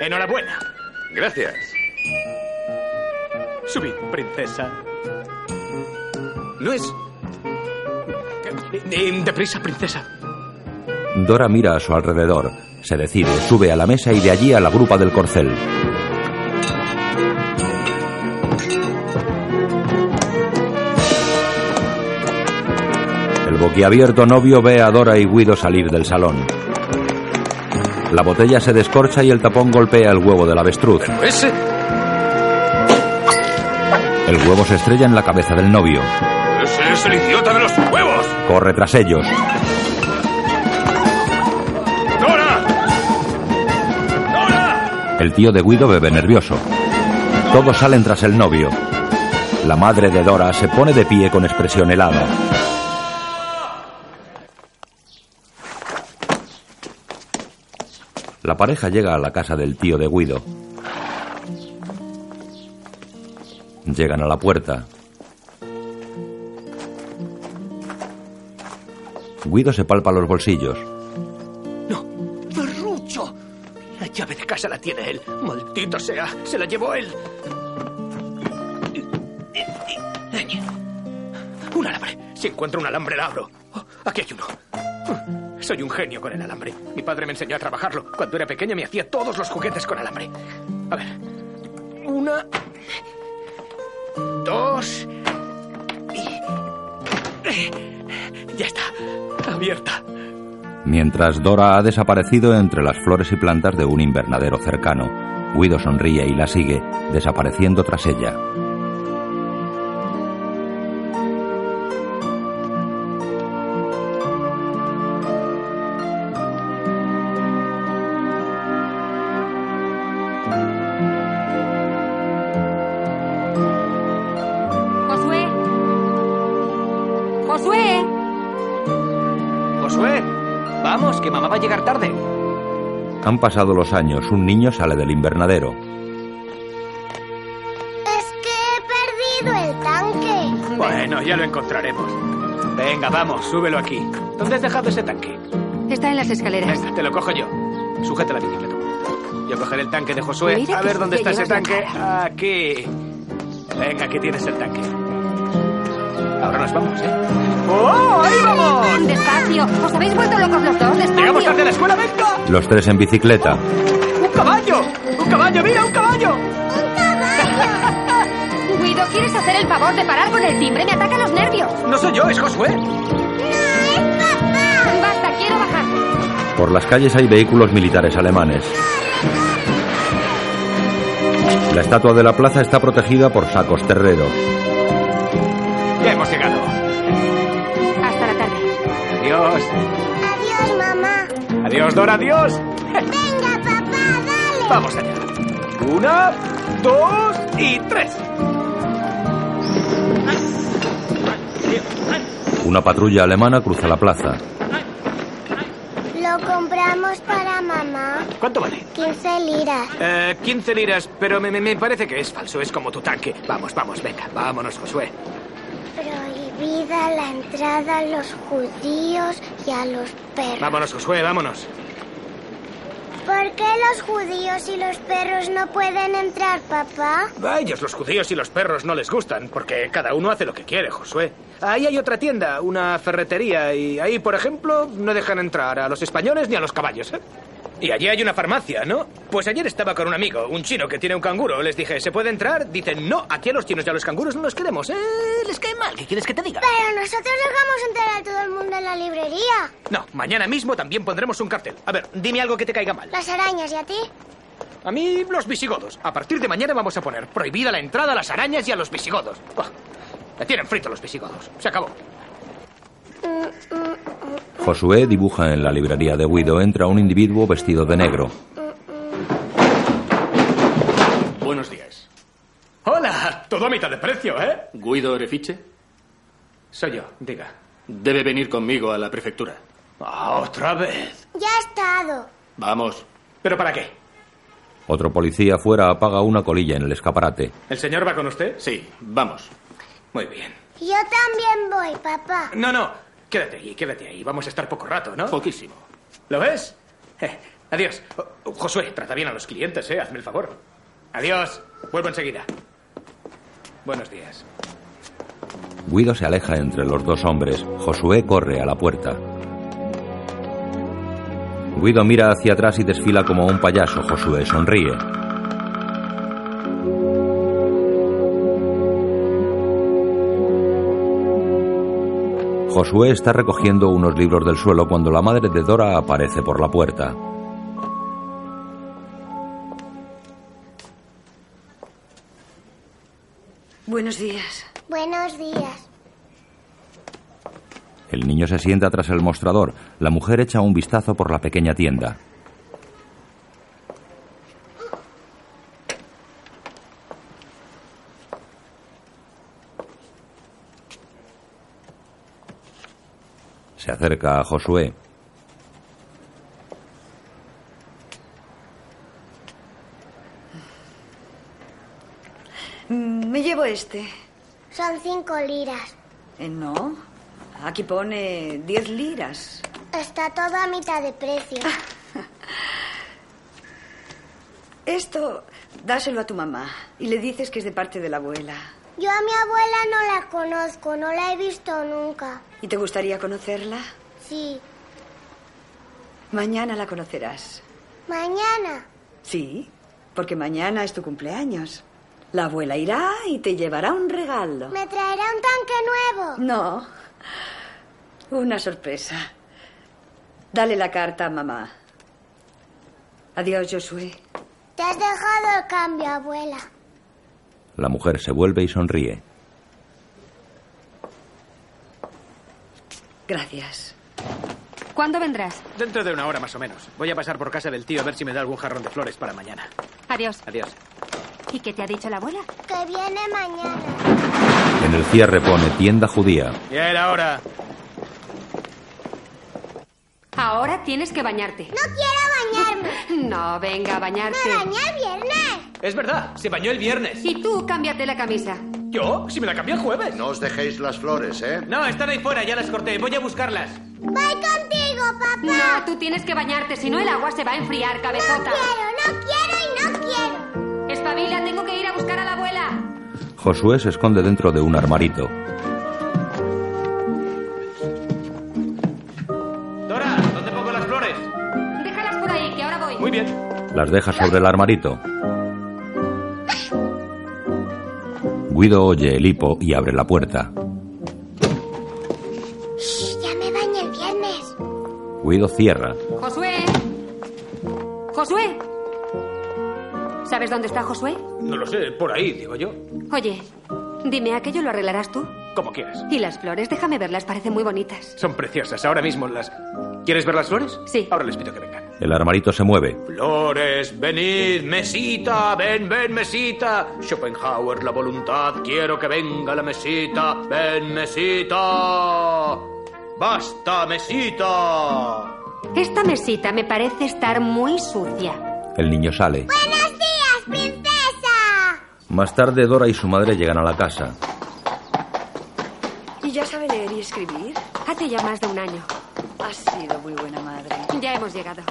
Enhorabuena. Gracias. Subid, princesa. No es... Deprisa, princesa. Dora mira a su alrededor. Se decide, sube a la mesa y de allí a la grupa del corcel. Boquiabierto novio ve a Dora y Guido salir del salón. La botella se descorcha y el tapón golpea el huevo del avestruz. ¡Ese! El huevo se estrella en la cabeza del novio. ¡Ese es el idiota de los huevos! Corre tras ellos. ¡Dora! ¡Dora! El tío de Guido bebe nervioso. Todos salen tras el novio. La madre de Dora se pone de pie con expresión helada. La pareja llega a la casa del tío de Guido. Llegan a la puerta. Guido se palpa los bolsillos. ¡Ferrucho! La llave de casa la tiene él. Maldito sea, se la llevó él. Un alambre. Si encuentro un alambre, la abro. Oh, aquí hay uno. Soy un genio con el alambre. Mi padre me enseñó a trabajarlo. Cuando era pequeño me hacía todos los juguetes con alambre. A ver. Una. Dos. Y. Ya está. Abierta. Mientras Dora ha desaparecido entre las flores y plantas de un invernadero cercano, Guido sonríe y la sigue, desapareciendo tras ella. Han pasado los años, un niño sale del invernadero. Es que he perdido el tanque. Bueno, ya lo encontraremos. Venga, vamos, súbelo aquí. ¿Dónde has dejado ese tanque? Está en las escaleras. Venga, te lo cojo yo. Sujeta la bicicleta. Yo cogeré el tanque de Josué. Mira a ver dónde está ese tanque. Aquí. Venga, aquí tienes el tanque. Ahora nos vamos, ¿eh? ¡Oh, ahí vamos! Despacio. ¿Os habéis vuelto locos los dos? Despacio. ¡Llegamos tarde a la escuela, venga! Los tres en bicicleta. ¡Un caballo! ¡Un caballo, mira, un caballo! Guido, ¿quieres hacer el favor de parar con el timbre? Me atacan los nervios. No soy yo, es Josué. Basta, quiero bajar. Por las calles hay vehículos militares alemanes. La estatua de la plaza está protegida por sacos terreros. Adiós, Dora, adiós. Venga, papá, dale. Vamos allá. Una, dos y tres. Una patrulla alemana cruza la plaza. Lo compramos para mamá. ¿Cuánto vale? 15 liras. Eh, 15 liras, pero me, me- me parece que es falso, es como tu tanque. Vamos, vamos, venga, vámonos, Josué. Prohibida la entrada a los judíos y a los perros. Vámonos, Josué, vámonos. ¿Por qué los judíos y los perros no pueden entrar, papá? A ellos los judíos y los perros no les gustan, porque cada uno hace lo que quiere, Josué. Ahí hay otra tienda, una ferretería, y ahí, por ejemplo, no dejan entrar a los españoles ni a los caballos, ¿eh? Y allí hay una farmacia, ¿no? Pues ayer estaba con un amigo, un chino que tiene un canguro. Les dije, ¿se puede entrar? Dicen, no, aquí a los chinos y a los canguros no los queremos. Eh, les cae mal. ¿Qué quieres que te diga? Pero nosotros dejamos entrar a todo el mundo en la librería. No, mañana mismo también pondremos un cartel. A ver, dime algo que te caiga mal. Las arañas, ¿y a ti? A mí, los visigodos. A partir de mañana vamos a poner prohibida la entrada a las arañas y a los visigodos. Buah, me tienen frito los visigodos. Se acabó. Josué dibuja en la librería de Guido. Entra un individuo vestido de negro. Buenos días. Hola, todo a mitad de precio, ¿eh? ¿Guido Orefiche? Soy yo, diga. Debe venir conmigo a la prefectura. Ah, otra vez. Ya ha estado. Vamos. ¿Pero para qué? Otro policía afuera apaga una colilla en el escaparate. ¿El señor va con usted? Sí, vamos. Muy bien. Yo también voy, papá. No, no, quédate ahí, quédate ahí. Vamos a estar poco rato, ¿no? Poquísimo. ¿Lo ves? Eh, adiós. Oh, Josué, trata bien a los clientes, ¿eh? Hazme el favor. Adiós. Vuelvo enseguida. Buenos días. Guido se aleja entre los dos hombres. Josué corre a la puerta. Guido mira hacia atrás y desfila como un payaso. Josué sonríe. Josué está recogiendo unos libros del suelo cuando la madre de Dora aparece por la puerta. Buenos días. Buenos días. El niño se sienta tras el mostrador. La mujer echa un vistazo por la pequeña tienda. Se acerca a Josué. Me llevo este. Son cinco liras. Eh, no. Aquí pone 10 liras. Está todo a mitad de precio. Esto, dáselo a tu mamá y le dices que es de parte de la abuela. Yo a mi abuela no la conozco, no la he visto nunca. ¿Y te gustaría conocerla? Sí. Mañana la conocerás. Mañana. Sí, porque mañana es tu cumpleaños. La abuela irá y te llevará un regalo. ¿Me traerá un tanque nuevo? No. Una sorpresa. Dale la carta a mamá. Adiós, Josué. Te has dejado el cambio, abuela. La mujer se vuelve y sonríe. Gracias. ¿Cuándo vendrás? Dentro de una hora más o menos. Voy a pasar por casa del tío a ver si me da algún jarrón de flores para mañana. Adiós. Adiós. ¿Y qué te ha dicho la abuela? Que viene mañana. En el cierre pone tienda judía. Ya era hora. Ahora tienes que bañarte. No quiero bañarme. <laughs> No, venga a bañarte. Me bañé el viernes. Es verdad, se bañó el viernes. Y tú, cámbiate la camisa. ¿Yo? Si me la cambié el jueves. No os dejéis las flores, ¿eh? No, están ahí fuera, ya las corté. Voy a buscarlas. Voy contigo, papá. No, tú tienes que bañarte, si no el agua se va a enfriar, cabezota. No quiero, no quiero y no quiero. Espabila, tengo que ir a buscar a la abuela. Josué se esconde dentro de un armarito. Las deja sobre el armarito. Guido oye el hipo y abre la puerta. Shh, ya me bañé el viernes. Guido cierra. Josué. Josué. ¿Sabes dónde está Josué? No lo sé, por ahí, digo yo. Oye, dime, ¿aquello lo arreglarás tú? Como quieras. Y las flores, déjame verlas, parecen muy bonitas. Son preciosas, ahora mismo las... ¿Quieres ver las flores? Sí. Ahora les pido que vengan. El armarito se mueve. Flores, venid, mesita, ven, ven, mesita. Schopenhauer, la voluntad, quiero que venga la mesita. Ven, mesita. Basta, mesita. Esta mesita me parece estar muy sucia. El niño sale. Buenos días, princesa. Más tarde Dora y su madre llegan a la casa. ¿Y ya sabe leer y escribir? Hace ya más de un año. Has sido muy buena madre. Ya hemos llegado.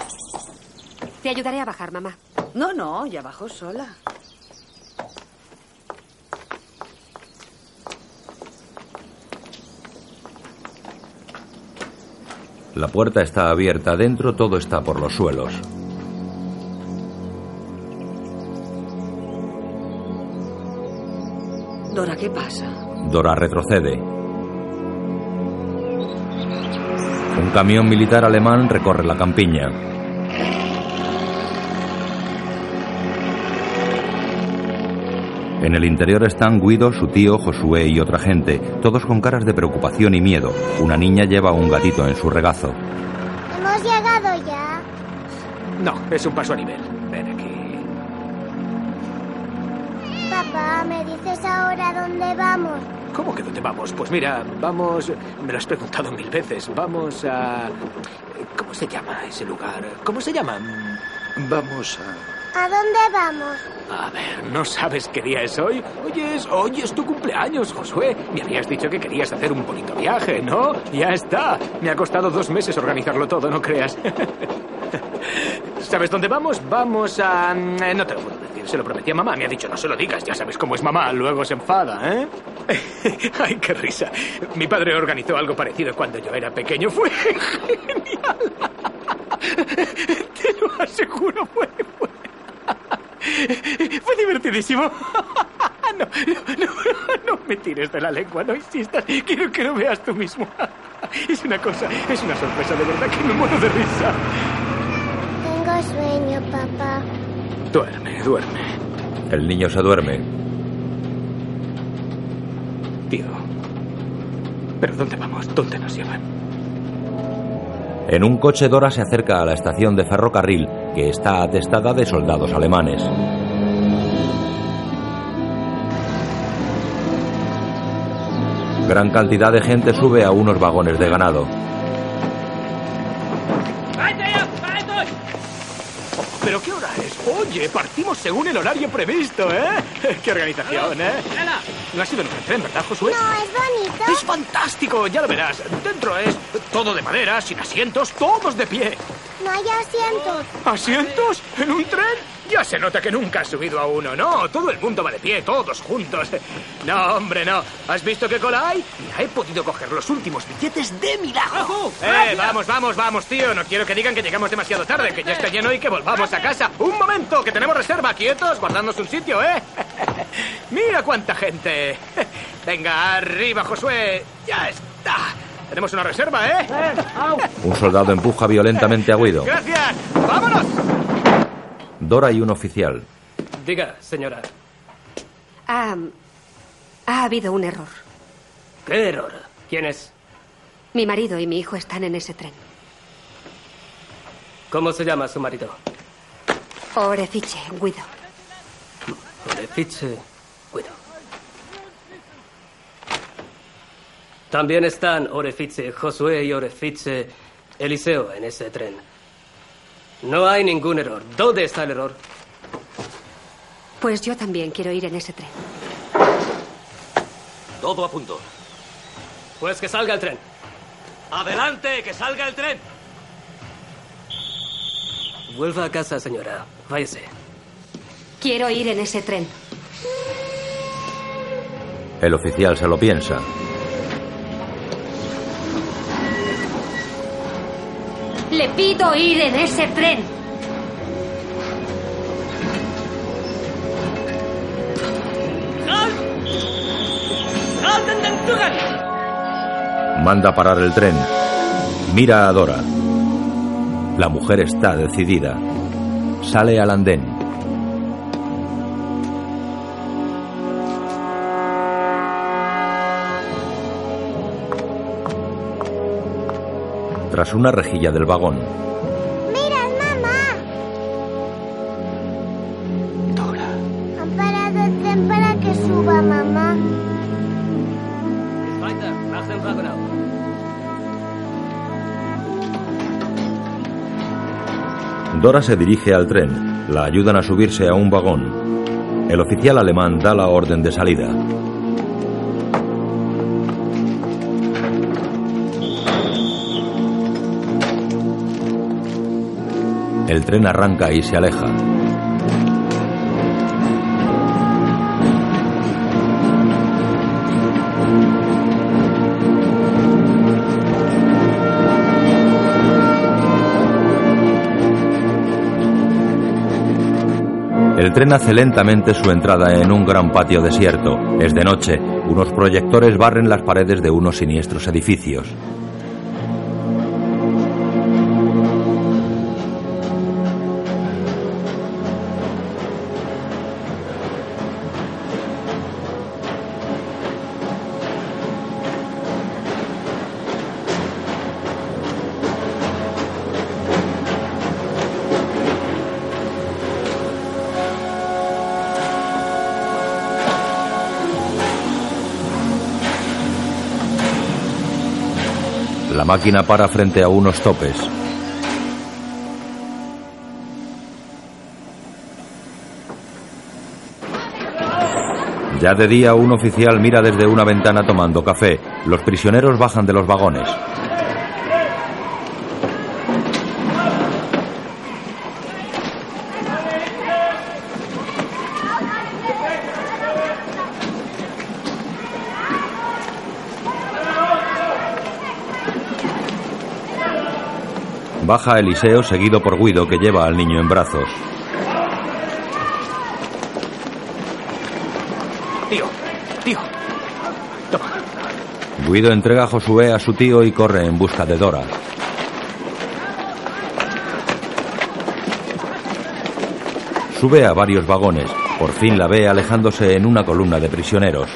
Te ayudaré a bajar, mamá. No, no, ya bajo sola. La puerta está abierta, dentro todo está por los suelos. Dora, ¿qué pasa? Dora retrocede. Un camión militar alemán recorre la campiña. En el interior están Guido, su tío, Josué y otra gente, todos con caras de preocupación y miedo. Una niña lleva un gatito en su regazo. ¿Hemos llegado ya? No, es un paso a nivel. Papá, ¿me dices ahora dónde vamos? ¿Cómo que dónde vamos? Pues mira, vamos... Me lo has preguntado mil veces. Vamos a... ¿Cómo se llama ese lugar? ¿Cómo se llama? Vamos a... ¿A dónde vamos? A ver, ¿no sabes qué día es hoy? Oye, es, hoy es tu cumpleaños, Josué. Me habías dicho que querías hacer un bonito viaje, ¿no? Ya está. Me ha costado dos meses organizarlo todo, no creas. <laughs> ¿Sabes dónde vamos? Vamos a... eh, No te lo puedo decir, se lo prometí a mamá. Me ha dicho, no se lo digas, ya sabes cómo es mamá, luego se enfada, ¿eh? <laughs> Ay, qué risa. Mi padre organizó algo parecido cuando yo era pequeño. Fue <laughs> genial. Te lo aseguro, fue... fue... Fue divertidísimo. <laughs> No, no, no, no me tires de la lengua, no insistas. Quiero que lo veas tú mismo. Es una cosa, es una sorpresa de verdad que me muero de risa. Tengo sueño, papá. Duerme, duerme. El niño se duerme. Tío. ¿Pero dónde vamos? ¿Dónde nos llevan? En un coche Dora se acerca a la estación de ferrocarril que está atestada de soldados alemanes. Gran cantidad de gente sube a unos vagones de ganado. ¿Pero qué hora es? Oye, partimos según el horario previsto, ¿eh? <laughs> ¡Qué organización, eh! No ha sido en un tren, ¿verdad, Josué? No, es bonito. Es fantástico, ya lo verás. Dentro es todo de madera, sin asientos, todos de pie. No hay asientos. ¿Asientos? ¿En un tren? Ya se nota que nunca has subido a uno, ¿no? Todo el mundo va de pie, todos juntos. <laughs> No, hombre, no. ¿Has visto qué cola hay? Mira, he podido coger los últimos billetes de milagro. ¡Eh, vamos, vamos, vamos, tío! No quiero que digan que llegamos demasiado tarde, que ya está lleno y que volvamos a casa. ¡Un momento! ¡Que tenemos reserva! ¡Quietos! Guardadnos un sitio, ¿eh? <laughs> ¡Mira cuánta gente! <laughs> Venga, arriba, Josué. ¡Ya está! Tenemos una reserva, ¿eh? Un soldado empuja violentamente a Guido. ¡Gracias! ¡Vámonos! Dora y un oficial. Diga, señora. Ha, ha habido un error. ¿Qué error? ¿Quién es? Mi marido y mi hijo están en ese tren. ¿Cómo se llama su marido? Orefiche, Guido. Orefiche, Guido. También están Orefiche, Josué y Orefiche, Eliseo en ese tren. No hay ningún error. ¿Dónde está el error? Pues yo también quiero ir en ese tren. Todo a punto. Pues que salga el tren. ¡Adelante! ¡Que salga el tren! Vuelva a casa, señora. Váyase. Quiero ir en ese tren. El oficial se lo piensa. Le pido ir en ese tren. Manda parar el tren. Mira a Dora. La mujer está decidida. Sale al andén. Tras una rejilla del vagón, ¡Mira, es mamá! Dora. Han parado el tren para que suba mamá. Dora se dirige al tren. La ayudan a subirse a un vagón. El oficial alemán da la orden de salida. El tren arranca y se aleja. El tren hace lentamente su entrada en un gran patio desierto. Es de noche. Unos proyectores barren las paredes de unos siniestros edificios. Máquina para frente a unos topes. Ya de día un oficial mira desde una ventana tomando café. Los prisioneros bajan de los vagones. Baja Eliseo seguido por Guido que lleva al niño en brazos. Tío, tío. Toma. Guido entrega a Josué a su tío y corre en busca de Dora. Sube a varios vagones. Por fin la ve alejándose en una columna de prisioneros.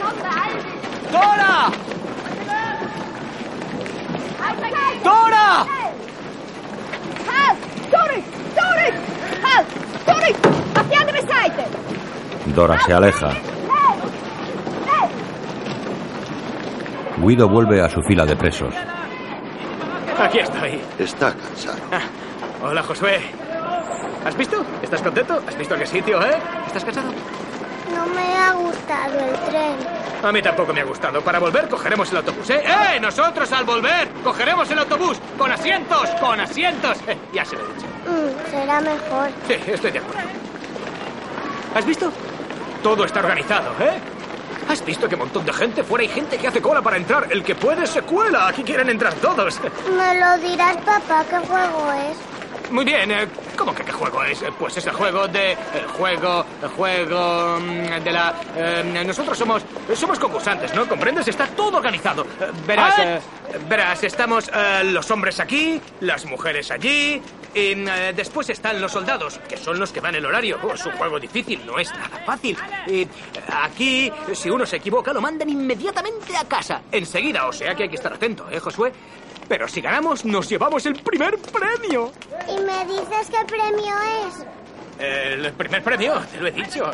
¡Dora! ¡Dora! Halt! Doris! Doris! Halt! Doris! Auf die andere Seite! Dora se aleja. Guido vuelve a su fila de presos. Aquí estoy. Está cansado. Ah, hola, Josué. ¿Has visto? ¿Estás contento? ¿Has visto qué sitio, eh? ¿Estás cansado? No me ha gustado el tren. A mí tampoco me ha gustado. Para volver cogeremos el autobús, ¿eh? ¡Eh! Nosotros al volver cogeremos el autobús. Con asientos, con asientos. Eh, ya se lo he dicho. Mm, será mejor. Sí, estoy de acuerdo. ¿Has visto? Todo está organizado, ¿eh? ¿Has visto qué montón de gente? Fuera hay gente que hace cola para entrar. El que puede se cuela. Aquí quieren entrar todos. ¿Me lo dirás, papá, qué juego es? Muy bien, eh, ¿cómo que qué juego es? Eh, Pues es el juego de... El juego... El juego... mm, De la... eh, nosotros somos... Somos concursantes, ¿no? ¿Comprendes? Está todo organizado. Verás, eh, verás, estamos eh, los hombres aquí, las mujeres allí... Y eh, después están los soldados, que son los que van el horario. Oh, es un juego difícil, no es nada fácil. Y eh, aquí, si uno se equivoca, lo mandan inmediatamente a casa. Enseguida, o sea que hay que estar atento, ¿eh, Josué? Pero si ganamos, nos llevamos el primer premio. ¿Y me dices qué premio es? El primer premio, te lo he dicho.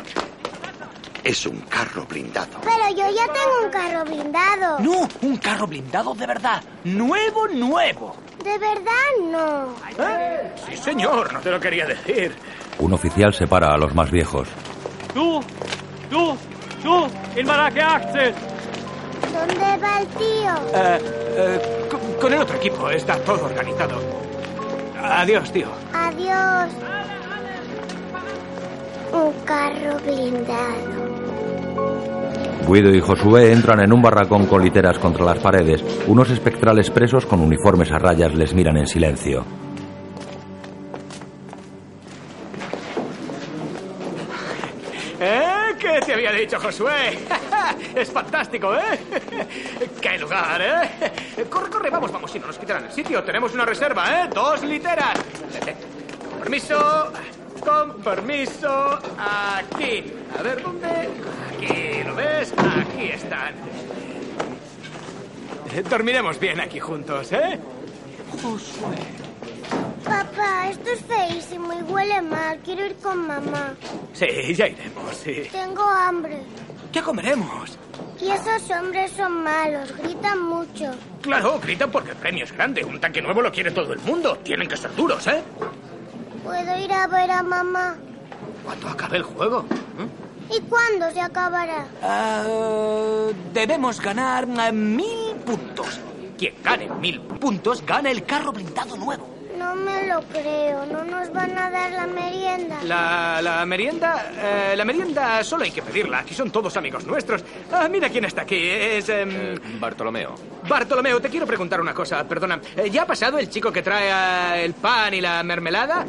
Es un carro blindado. Pero yo ya tengo un carro blindado. No, un carro blindado de verdad. Nuevo, nuevo. ¿De verdad no? ¿Eh? Sí, señor, no te lo quería decir. Un oficial separa a los más viejos. Du! Du! In Marake Axel! ¿Dónde va el tío? Eh, eh, con, con el otro equipo está todo organizado. Adiós, tío. Adiós. Un carro blindado. Guido y Josué entran en un barracón con literas contra las paredes. Unos espectrales presos con uniformes a rayas les miran en silencio. ¿Eh? ¿Qué te había dicho, Josué? <laughs> es fantástico, ¿eh? <laughs> ¡Qué lugar, eh! Corre, corre, vamos, vamos, si no nos quitarán el sitio. Tenemos una reserva, ¿eh? Dos literas. Con permiso. Con permiso. Aquí. A ver, ¿dónde? Aquí, ¿lo ves? Aquí están. Eh, Dormiremos bien aquí juntos, ¿eh? Josué. Papá, esto es feísimo y huele mal. Quiero ir con mamá. Sí, ya iremos, sí. Tengo hambre. ¿Qué comeremos? Y esos hombres son malos, gritan mucho. Claro, gritan porque el premio es grande. Un tanque nuevo lo quiere todo el mundo. Tienen que ser duros, ¿eh? ¿Puedo ir a ver a mamá? Cuando acabe el juego. ¿Y cuándo se acabará? Ah, debemos ganar eh, mil puntos. Quien gane mil puntos gana el carro blindado nuevo. No me lo creo. ¿No nos van a dar la merienda? La, la merienda, eh, la merienda solo hay que pedirla. Aquí son todos amigos nuestros. Ah, mira quién está aquí. Es em, Bartolomeo. Bartolomeo. Te quiero preguntar una cosa. Perdona. Eh, ¿Ya ha pasado el chico que trae eh, el pan y la mermelada?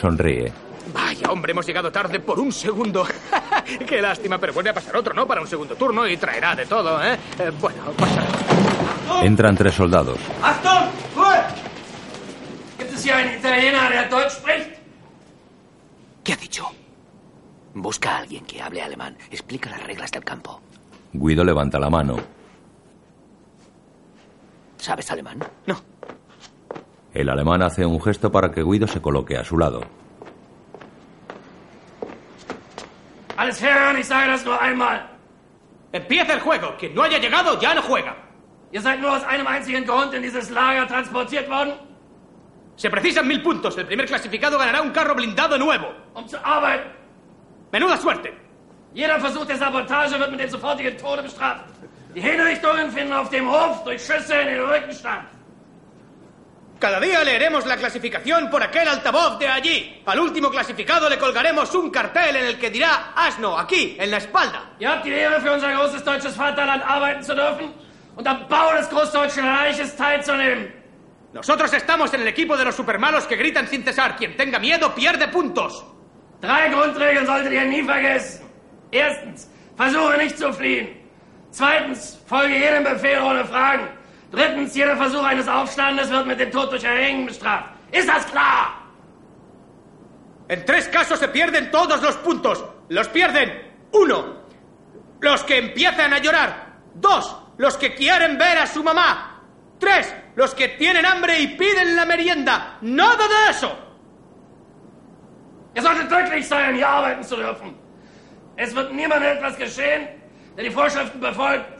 Sonríe. Vaya. Hombre, hemos llegado tarde por un segundo. <laughs> Qué lástima, pero vuelve a pasar otro, ¿no? Para un segundo turno y traerá de todo, ¿eh? Eh, bueno, pasa. Entran tres soldados. Achtung! ¿Qué ha dicho? Busca a alguien que hable alemán. Explica las reglas del campo. Guido levanta la mano. ¿Sabes alemán? No. El alemán hace un gesto para que Guido se coloque a su lado. Alles hören, ich sage das nur einmal. Empieza el juego. Quien no haya llegado ya no juega. Ihr seid nur aus einem einzigen Grund in dieses Lager transportiert worden? Se precisan mil puntos. El primer clasificado ganará un carro blindado nuevo. Um zu arbeiten. Menuda suerte. Jeder Versuch der Sabotage wird mit dem sofortigen Tode bestraft. Die Hinrichtungen finden auf dem Hof durch Schüsse in den Rücken statt. Cada día leeremos la clasificación por aquel altavoz de allí. Al último clasificado le colgaremos un cartel en el que dirá asno aquí, en la espalda. Ihr habt die Ehre, für unser großes deutsches Vaterland arbeiten zu dürfen und am Bau des Großdeutschen Reiches teilzunehmen. Nosotros estamos en el equipo de los supermalos que gritan sin cesar. Quien tenga miedo pierde puntos. Drei Grundregeln solltet ihr nie vergessen. Erstens, versuche nicht zu fliehen. Zweitens, folge jedem Befehl ohne Fragen. Drittens, jeder Versuch eines Aufstandes wird mit dem Tod durch Erhängen bestraft. Ist das klar? En tres casos se pierden todos los puntos. Los pierden, uno, los que empiezan a llorar. Dos, los que quieren ver a su mamá. Tres, los que tienen hambre y piden la merienda. Nada de eso. Ihr solltet glücklich sein, hier arbeiten zu dürfen. Es wird niemandem etwas geschehen, der die Vorschriften befolgt.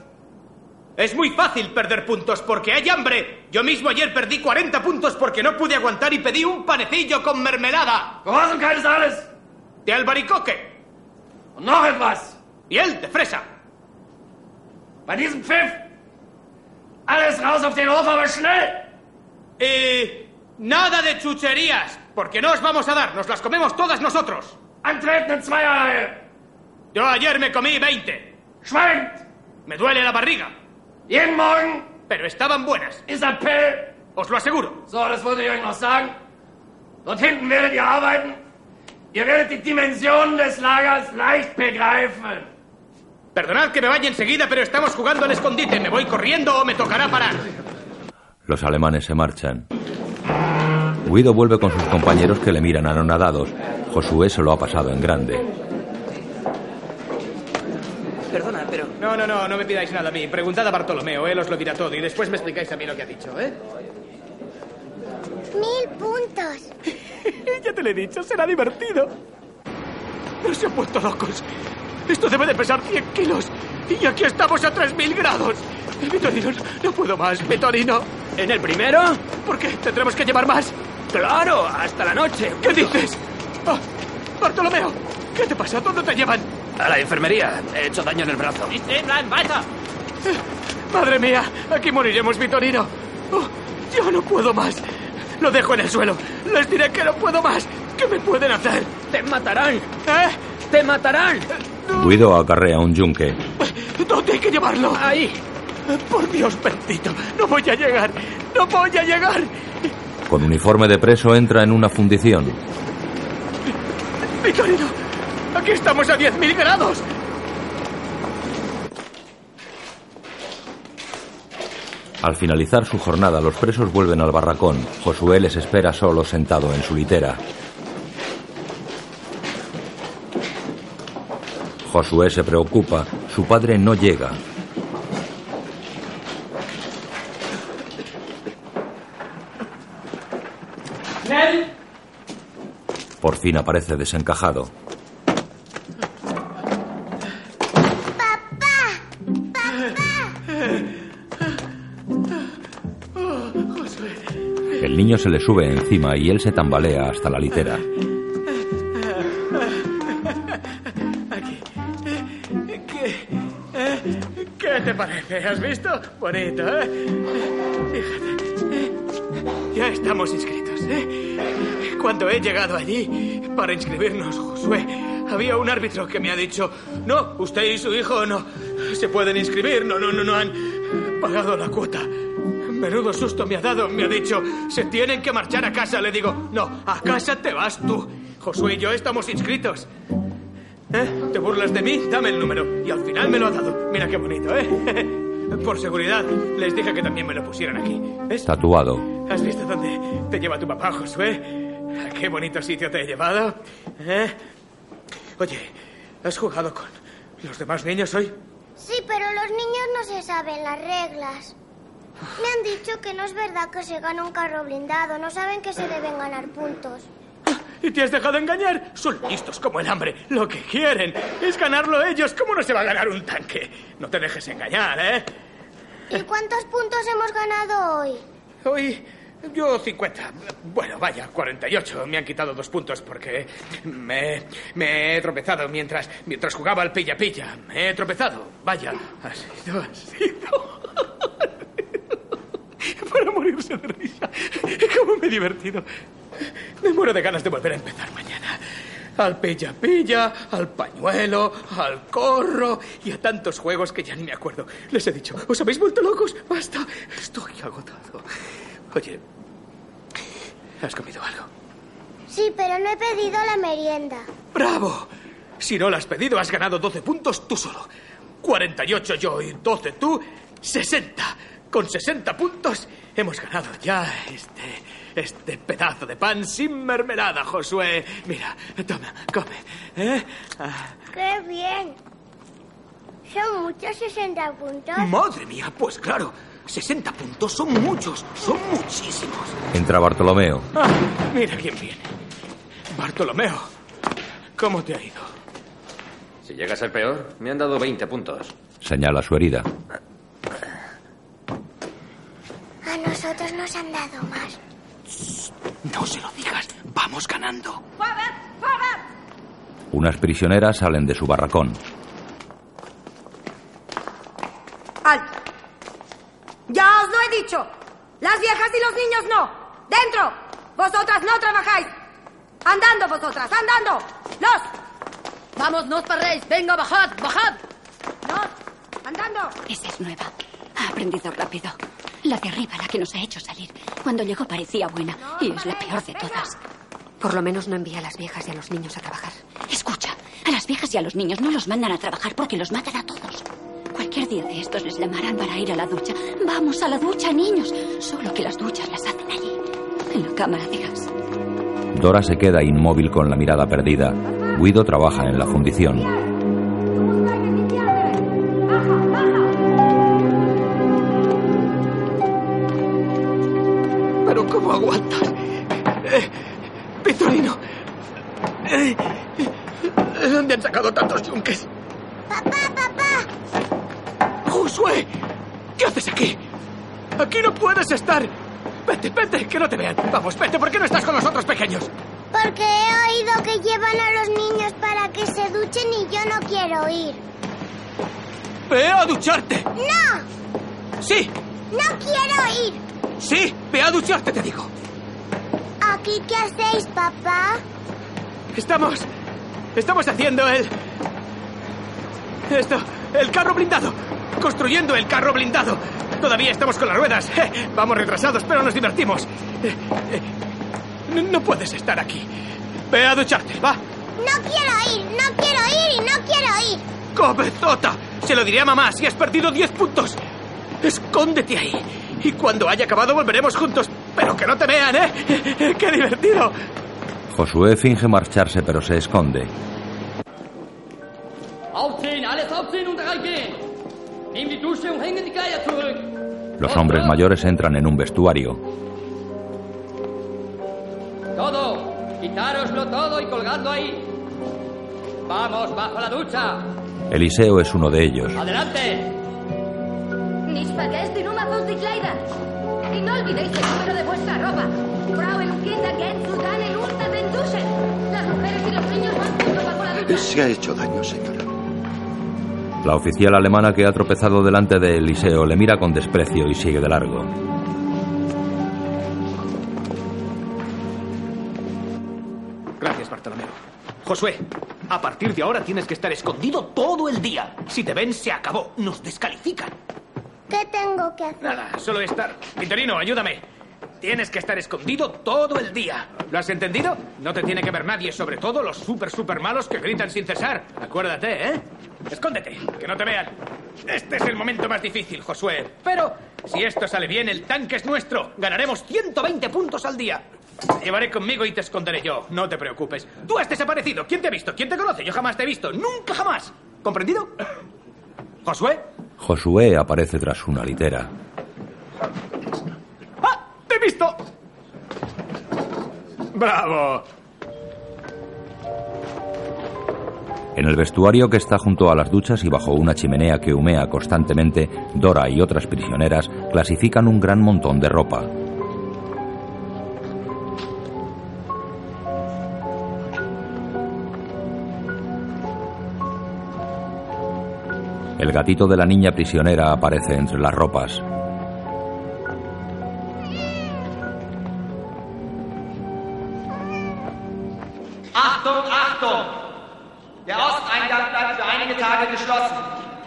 Es muy fácil perder puntos porque hay hambre. Yo mismo ayer perdí 40 puntos porque no pude aguantar y pedí un panecillo con mermelada. Ist alles. De albaricoque. Noch etwas. Y él de fresa. Bei diesem Pfiff. Alles raus auf den Hof, aber schnell. Y nada de chucherías, porque no os vamos a dar, nos las comemos todas nosotros. Antreten Zweierreihe. Yo ayer me comí 20. Schweigt. Me duele la barriga. Jeden Morgen. Pero estaban buenas. Ist Appell. Os lo aseguro. So, das wollte ich euch noch sagen. Dort hinten werdet ihr arbeiten. Ihr werdet die Dimensionen des Lagers leicht begreifen. Perdonad que me vaya enseguida, pero estamos jugando al escondite. ¿Me voy corriendo o me tocará parar? Los alemanes se marchan. Guido vuelve con sus compañeros que le miran anonadados. Josué se lo ha pasado en grande. Perdona, pero... No, no, no, no me pidáis nada a mí. Preguntad a Bartolomeo, él os lo dirá todo y después me explicáis a mí lo que ha dicho, ¿eh? Mil puntos. <laughs> ya te lo he dicho, será divertido. No se han puesto locos. Esto debe de pesar 100 kilos. Y aquí estamos a 3.000 grados. Vitorino, no, no puedo más, Vitorino. ¿En el primero? ¿Por qué? ¿Tendremos que llevar más? Claro, hasta la noche. ¿Qué dices? Ah, Bartolomeo, ¿qué te pasa? ¿Dónde te llevan? A la enfermería. He hecho daño en el brazo. Madre mía, aquí moriremos, Vitorino. Oh, yo no puedo más. Lo dejo en el suelo. Les diré que no puedo más. ¿Qué me pueden hacer? Te matarán. ¿Eh? Te matarán. Guido acarrea un yunque. ¿Dónde hay que llevarlo? Ahí. Por Dios bendito. No voy a llegar. No voy a llegar. Con uniforme de preso entra en una fundición. Vitorino, aquí estamos a 10.000 grados. Al finalizar su jornada, los presos vuelven al barracón. Josué les espera solo sentado en su litera. Josué se preocupa. Su padre no llega. Por fin aparece desencajado. El niño se le sube encima y él se tambalea hasta la litera. ¿Qué? ¿Qué te parece? ¿Has visto? Bonito, ¿eh? Ya estamos inscritos, ¿eh? Cuando he llegado allí para inscribirnos, Josué, había un árbitro que me ha dicho, no, usted y su hijo no se pueden inscribir, no, no, no, no han pagado la cuota. Menudo susto me ha dado, me ha dicho, se tienen que marchar a casa. Le digo, no, a casa te vas tú. Josué y yo estamos inscritos. ¿Eh? ¿Te burlas de mí? Dame el número. Y al final me lo ha dado. Mira qué bonito, ¿eh? <laughs> Por seguridad, les dije que también me lo pusieran aquí. ¿Ves? Tatuado. ¿Has visto dónde te lleva tu papá, Josué? ¿A qué bonito sitio te he llevado? ¿Eh? Oye, ¿has jugado con los demás niños hoy? Sí, pero los niños no se saben las reglas. Me han dicho que no es verdad que se gana un carro blindado. No saben que se deben ganar puntos. ¿Y te has dejado engañar? Son listos como el hambre. Lo que quieren es ganarlo ellos. ¿Cómo no se va a ganar un tanque? No te dejes engañar, ¿eh? ¿Y cuántos puntos hemos ganado hoy? Hoy yo 50. Bueno, vaya, 48. Me han quitado dos puntos porque me, me he tropezado mientras, mientras jugaba al pilla-pilla. Me he tropezado. Vaya, ha sido, ha sido... <laughs> Para morirse de risa. ¿Cómo me he divertido? Me muero de ganas de volver a empezar mañana. Al pilla-pilla, al pañuelo, al corro y a tantos juegos que ya ni me acuerdo. Les he dicho, ¿os habéis vuelto locos? Basta, estoy agotado. Oye, ¿has comido algo? Sí, pero no he pedido la merienda. ¡Bravo! Si no lo has pedido, has ganado 12 puntos tú solo. 48 yo y 12 tú, 60. Con 60 puntos hemos ganado ya este, este pedazo de pan sin mermelada, Josué. Mira, toma, come. ¿eh? Ah, ¡Qué bien! Son muchos 60 puntos. madre mía, pues claro. 60 puntos son muchos, son muchísimos. Entra Bartolomeo. Ah, mira quién viene. Bartolomeo, ¿cómo te ha ido? Si llega a ser peor, me han dado 20 puntos. Señala su herida. A nosotros nos han dado más. No se lo digas, vamos ganando. Unas prisioneras salen de su barracón. ¡Alto! ¡Ya os lo he dicho! ¡Las viejas y los niños no! ¡Dentro! ¡Vosotras no trabajáis! ¡Andando vosotras! ¡Andando! ¡Los! ¡Vamos, no os parréis! ¡Venga, bajad! ¡Bajad! ¡Los! ¡Andando! Esa es nueva. Ha aprendido rápido. La de arriba, la que nos ha hecho salir. Cuando llegó parecía buena y es la peor de todas. Por lo menos no envía a las viejas y a los niños a trabajar. Escucha, a las viejas y a los niños no los mandan a trabajar porque los matan a todos. Cualquier día de estos les llamarán para ir a la ducha. Vamos a la ducha, niños. Solo que las duchas las hacen allí, en la cámara de gas. Dora se queda inmóvil con la mirada perdida. Guido trabaja en la fundición. Estamos. Estamos haciendo el. Esto. El carro blindado. Construyendo el carro blindado. Todavía estamos con las ruedas. <laughs> Eh, vamos retrasados, pero nos divertimos. Eh, eh, no, no puedes estar aquí. Ve a ducharte, va. No quiero ir, no quiero ir y no quiero ir. ¡Cabezota! Se lo diré a mamá si has perdido 10 puntos. Escóndete ahí. Y cuando haya acabado volveremos juntos. Pero que no te vean, ¿eh? <laughs> ¡Qué divertido! Josué finge marcharse pero se esconde. Los hombres mayores entran en un vestuario. Todo. Quitároslo todo y colgadlo ahí. Vamos, bajo la ducha. Eliseo es uno de ellos. Adelante. Y no olvidéis el número de vuestra ropa. Las mujeres y los niños van bajo la ducha. Se ha hecho daño, señora. La oficial alemana que ha tropezado delante de Eliseo le mira con desprecio y sigue de largo. Gracias, Bartolomeo. Josué, a partir de ahora tienes que estar escondido todo el día. Si te ven, se acabó. Nos descalifican. ¿Qué tengo que hacer? Nada, solo estar. Interino, ayúdame. Tienes que estar escondido todo el día. ¿Lo has entendido? No te tiene que ver nadie, sobre todo los super, super malos que gritan sin cesar. Acuérdate, ¿eh? Escóndete, que no te vean. Este es el momento más difícil, Josué. Pero si esto sale bien, el tanque es nuestro. Ganaremos 120 puntos al día. Te llevaré conmigo y te esconderé yo. No te preocupes. Tú has desaparecido. ¿Quién te ha visto? ¿Quién te conoce? Yo jamás te he visto. Nunca jamás. ¿Comprendido? Josué. Josué aparece tras una litera. ¡Te he visto! ¡Bravo! En el vestuario que está junto a las duchas y bajo una chimenea que humea constantemente, Dora y otras prisioneras clasifican un gran montón de ropa. El gatito de la niña prisionera aparece entre las ropas.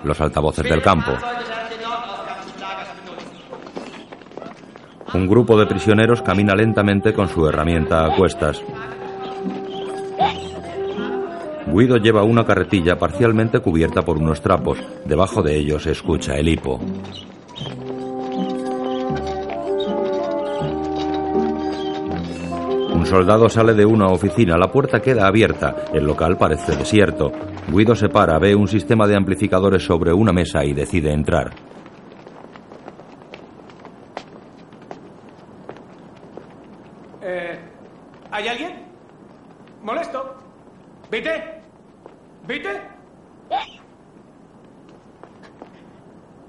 Los altavoces del campo. Un grupo de prisioneros camina lentamente con su herramienta a cuestas. Guido lleva una carretilla parcialmente cubierta por unos trapos. Debajo de ellos se escucha el hipo. Un soldado sale de una oficina, la puerta queda abierta, el local parece desierto. Guido se para, ve un sistema de amplificadores sobre una mesa y decide entrar. Eh, ¿Hay alguien? ¿Molesto? ¿Vite? ¿Vite?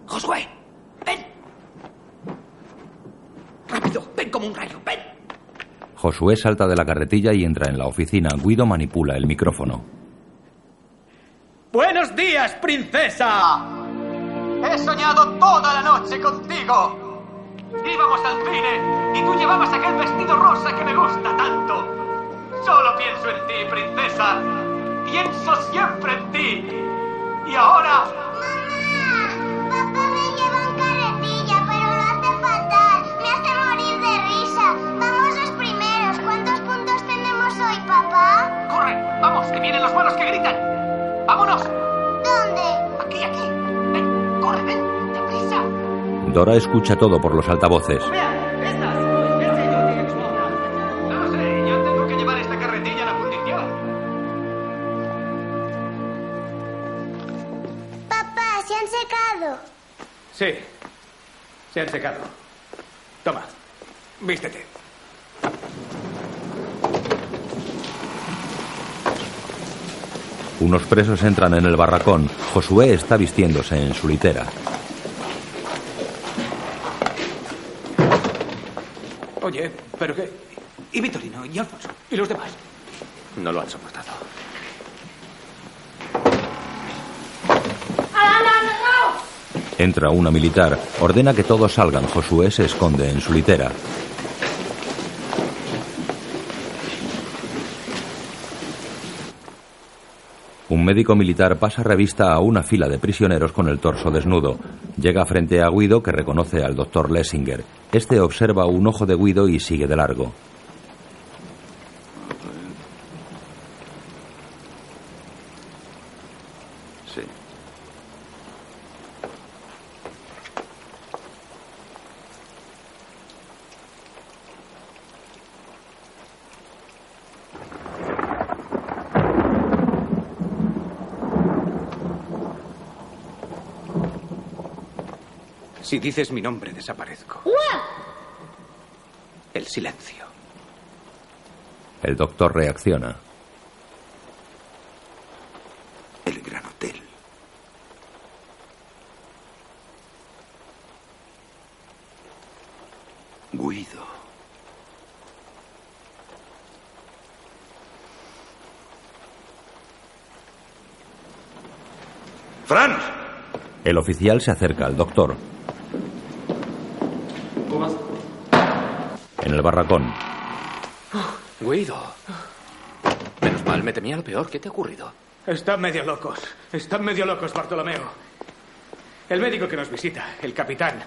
Josué, ven. Rápido, ven como un rayo, ven. Josué salta de la carretilla y entra en la oficina. Guido manipula el micrófono. ¡Buenos días, princesa! He soñado toda la noche contigo. Íbamos al cine y tú llevabas aquel vestido rosa que me gusta tanto. Solo pienso en ti, princesa. Pienso siempre en ti. Y ahora... ¡Vamos, que vienen los malos que gritan! ¡Vámonos! ¿Dónde? Aquí, aquí. Ven, corre, ven, deprisa. Dora escucha todo por los altavoces. No lo sé, yo tengo que llevar esta carretilla a la fundición. Papá, se han secado. Sí, se han secado. Toma, vístete. Unos presos entran en el barracón. Josué está vistiéndose en su litera. Oye, ¿pero qué? ¿Y Vitorino? ¿Y Alfonso? ¿Y los demás? No lo han soportado. Entra una militar. Ordena que todos salgan. Josué se esconde en su litera. Un médico militar pasa revista a una fila de prisioneros con el torso desnudo. Llega frente a Guido, que reconoce al doctor Lessinger. Este observa un ojo de Guido y sigue de largo. Sí. Si dices mi nombre, desaparezco. El silencio. El doctor reacciona. El Gran Hotel. Guido. ¡Franz! El oficial se acerca al doctor. En el barracón, Guido. Menos mal, me temía lo peor. ¿Qué te ha ocurrido? Están medio locos. Están medio locos, Bartolomeo. El médico que nos visita, el capitán,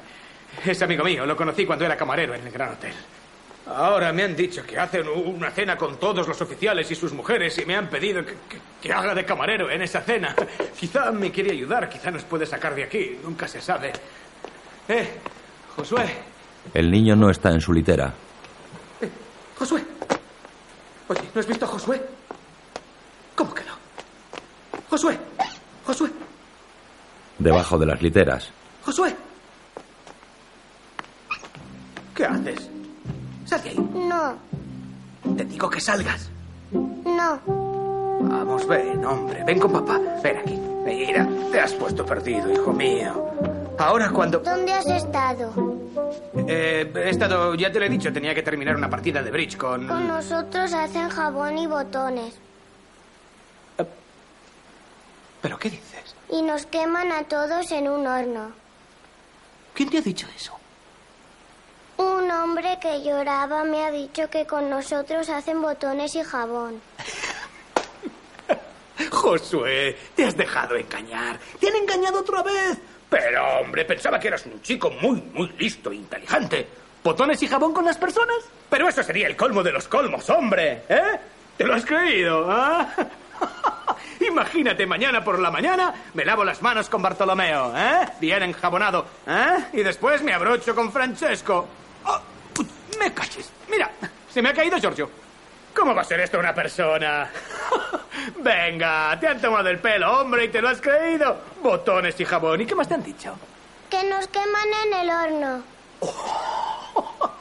es amigo mío. Lo conocí cuando era camarero en el Gran Hotel. Ahora me han dicho que hacen una cena con todos los oficiales y sus mujeres y me han pedido que, que- que haga de camarero en esa cena. <laughs> Quizá me quiere ayudar, quizá nos puede sacar de aquí, nunca se sabe. Eh, Josué, El niño no está en su litera. Josué. Oye, ¿no has visto a Josué? ¿Cómo que no? Josué, Josué, Debajo de las literas. Josué. ¿Qué haces? Sal de ahí. No, Te digo que salgas. no. Vamos, ven, hombre, ven con papá. Ven aquí. Mira, te has puesto perdido, hijo mío. Ahora cuando... ¿Dónde has estado? Eh, he estado, ya te lo he dicho, tenía que terminar una partida de bridge con... Con nosotros hacen jabón y botones. ¿Pero qué dices? Y nos queman a todos en un horno. ¿Quién te ha dicho eso? Un hombre que lloraba me ha dicho que con nosotros hacen botones y jabón. <laughs> Josué, te has dejado engañar. Te han engañado otra vez. Pero, hombre, pensaba que eras un chico muy, muy listo e inteligente. ¿Botones y jabón con las personas? Pero eso sería el colmo de los colmos, hombre. ¿Eh? ¿Te lo has creído? ah? <laughs> Imagínate, mañana por la mañana me lavo las manos con Bartolomeo, ¿eh? Bien enjabonado, ¿eh? Y después me abrocho con Francesco. Oh, me caches. Mira, se me ha caído Giorgio. ¿Cómo va a ser esto una persona? <laughs> Venga, te han tomado el pelo, hombre, y te lo has creído. Botones y jabón. ¿Y qué más te han dicho? Que nos queman en el horno. <laughs>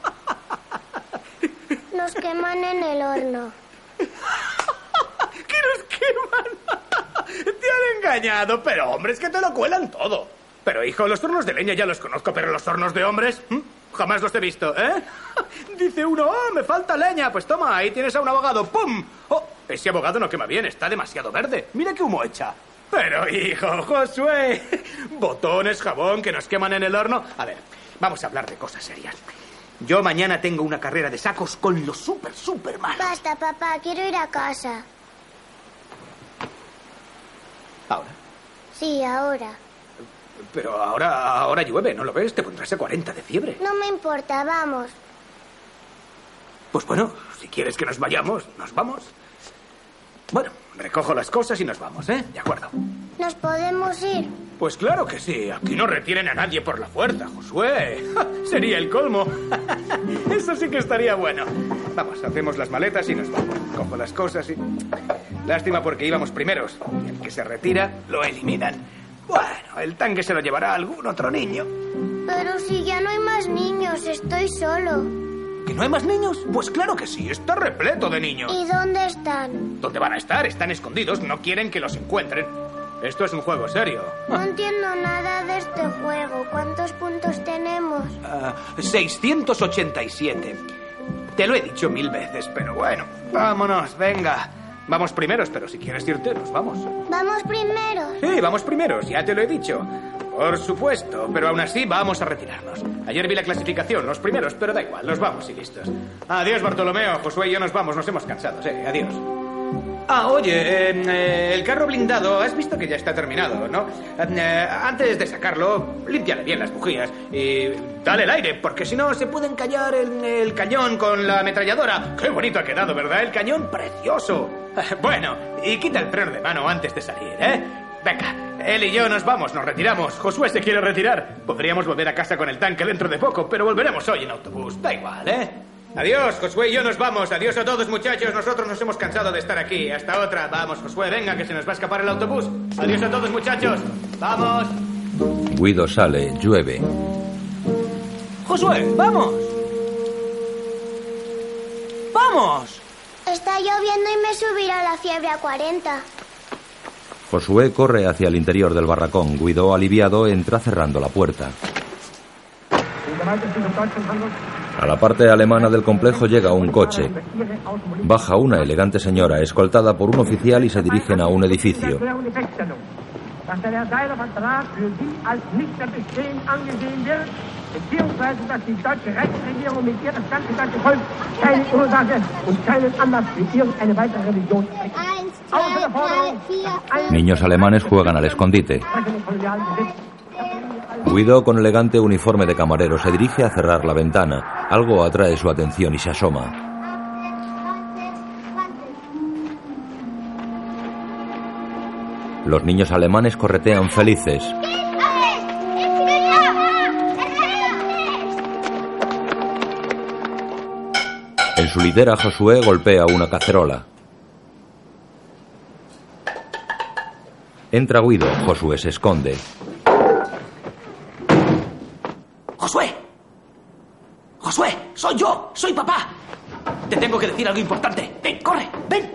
Nos queman en el horno. <laughs> ¡Que nos queman! Te han engañado, pero hombre, es que te lo cuelan todo. Pero hijo, los hornos de leña ya los conozco, pero los hornos de hombres. Jamás los he visto, ¿eh? <laughs> Dice uno, oh, me falta leña. Pues toma, ahí tienes a un abogado. ¡Pum! Oh, ese abogado no quema bien, está demasiado verde. Mira qué humo echa. Pero hijo, Josué, <laughs> botones, jabón que nos queman en el horno. A ver, vamos a hablar de cosas serias. Yo mañana tengo una carrera de sacos con los súper, súper malos. Basta, papá, quiero ir a casa. Ahora. Sí, ahora. Pero ahora, ahora llueve, ¿no lo ves? Te pondrás a 40 de fiebre. No me importa, vamos. Pues bueno, si quieres que nos vayamos, nos vamos. Bueno, recojo las cosas y nos vamos, ¿eh? De acuerdo. ¿Nos podemos ir? Pues claro que sí. Aquí no retienen a nadie por la fuerza, Josué. <laughs> Ja, Sería el colmo. <laughs> Eso sí que estaría bueno. Vamos, hacemos las maletas y nos vamos. Cojo las cosas y... Lástima porque íbamos primeros. Y el que se retira, lo eliminan. Bueno, el tanque se lo llevará algún otro niño. Pero si ya no hay más niños, estoy solo. ¿Que no hay más niños? Pues claro que sí, está repleto de niños. ¿Y dónde están? ¿Dónde van a estar? Están escondidos, no quieren que los encuentren. Esto es un juego serio. No entiendo nada de este juego. ¿Cuántos puntos tenemos? Ah, 687. Te lo he dicho mil veces, pero bueno, vámonos, venga. Vamos primeros, pero si quieres irte, nos vamos. Vamos primero. Sí, vamos primeros, ya te lo he dicho. Por supuesto, pero aún así vamos a retirarnos. Ayer vi la clasificación, los primeros, pero da igual, nos vamos y listos. Adiós, Bartolomeo, Josué y yo nos vamos, nos hemos cansado, sí, adiós. Ah, oye, eh, eh, el carro blindado, has visto que ya está terminado, ¿no? Eh, antes de sacarlo, límpiale bien las bujías y dale el aire, porque si no se puede encallar el, el cañón con la ametralladora. Qué bonito ha quedado, ¿verdad? El cañón precioso. <laughs> Bueno, y quita el freno de mano antes de salir, ¿eh? Venga, él y yo nos vamos, nos retiramos. Josué se quiere retirar. Podríamos volver a casa con el tanque dentro de poco, pero volveremos hoy en autobús. Da igual, ¿eh? Adiós, Josué y yo nos vamos. Adiós a todos, muchachos. Nosotros nos hemos cansado de estar aquí. Hasta otra. Vamos, Josué, venga, que se nos va a escapar el autobús. Adiós a todos, muchachos. Vamos. Guido sale, llueve. Josué, vamos. ¡Vamos! Está lloviendo y me subirá la fiebre a 40. Josué corre hacia el interior del barracón. Guido, aliviado, entra cerrando la puerta. A la parte alemana del complejo llega un coche. Baja una elegante señora, escoltada por un oficial y se dirigen a un edificio. Niños alemanes juegan al escondite. Guido, con elegante uniforme de camarero, se dirige a cerrar la ventana. Algo atrae su atención y se asoma. Los niños alemanes corretean felices. En su litera, Josué golpea una cacerola. Entra Guido. Josué se esconde. ¡Josué! ¡Josué! ¡Soy yo! ¡Soy papá! Te tengo que decir algo importante. ¡Ven, corre! ¡Ven!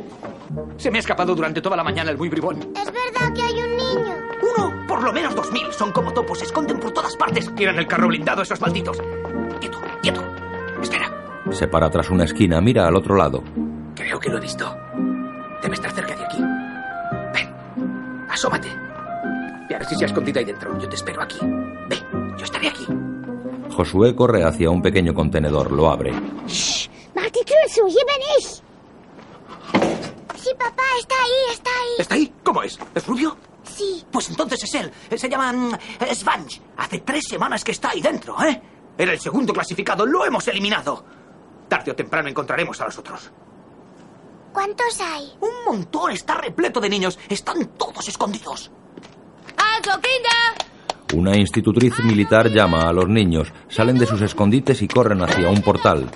Se me ha escapado durante toda la mañana el muy bribón. Es verdad que hay un niño. Uno, por lo menos dos mil. Son como topos, se esconden por todas partes. Miran el carro blindado, esos malditos. Quieto, quieto. Espera, Se para tras una esquina, mira al otro lado. creo que lo he visto. Debe estar cerca de aquí. Ven, asómate. Y a ver si se ha escondido ahí dentro. Yo te espero aquí. Ve, yo estaré aquí. Josué corre hacia un pequeño contenedor, lo abre. Hier bin ich. Sí, papá, está ahí, está ahí. ¿Está ahí? ¿Cómo es? ¿Es rubio? Sí. Pues entonces es él. Él se llama mm, Svange. Hace tres semanas que está ahí dentro, ¿eh? Era el segundo clasificado. Lo hemos eliminado. Tarde o temprano encontraremos a los otros. ¿Cuántos hay? Un montón. Está repleto de niños. Están todos escondidos. ¡Alto, Kinder! Una institutriz militar llama a los niños. Salen de sus escondites y corren hacia un portal.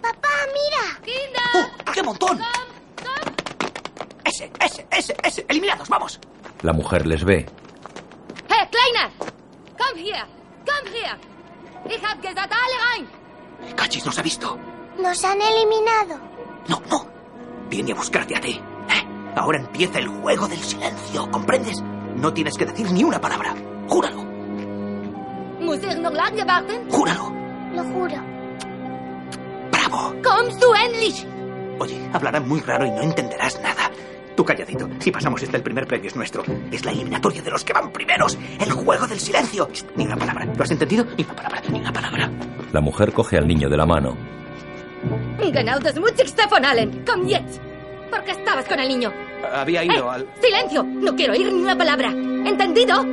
Papá, mira. ¡Oh, qué montón! Ese, ese, ese, ese. Eliminados, vamos. La mujer les ve. Hey, Kleiner! Komm hier! Komm hier! Ich hab gesagt, alle rein! Cachis nos ha visto. Nos han eliminado. No, no. Viene a buscarte a ti. ¿eh? Ahora empieza el juego del silencio, ¿comprendes? No tienes que decir ni una palabra. Júralo, júralo. Lo juro. ¡Bravo! Oye, hablarán muy raro y no entenderás nada. Tú calladito. Si pasamos este, el primer premio es nuestro. Es la eliminatoria de los que van primeros. El juego del silencio. Shh, ni una palabra. ¿Lo has entendido? Ni una palabra, ni una palabra. La mujer coge al niño de la mano. Genau das von allen. Komm jetzt! ¿Por qué estabas con el niño? Había ido al... ¡Silencio! No quiero oír ni una palabra. ¿Entendido?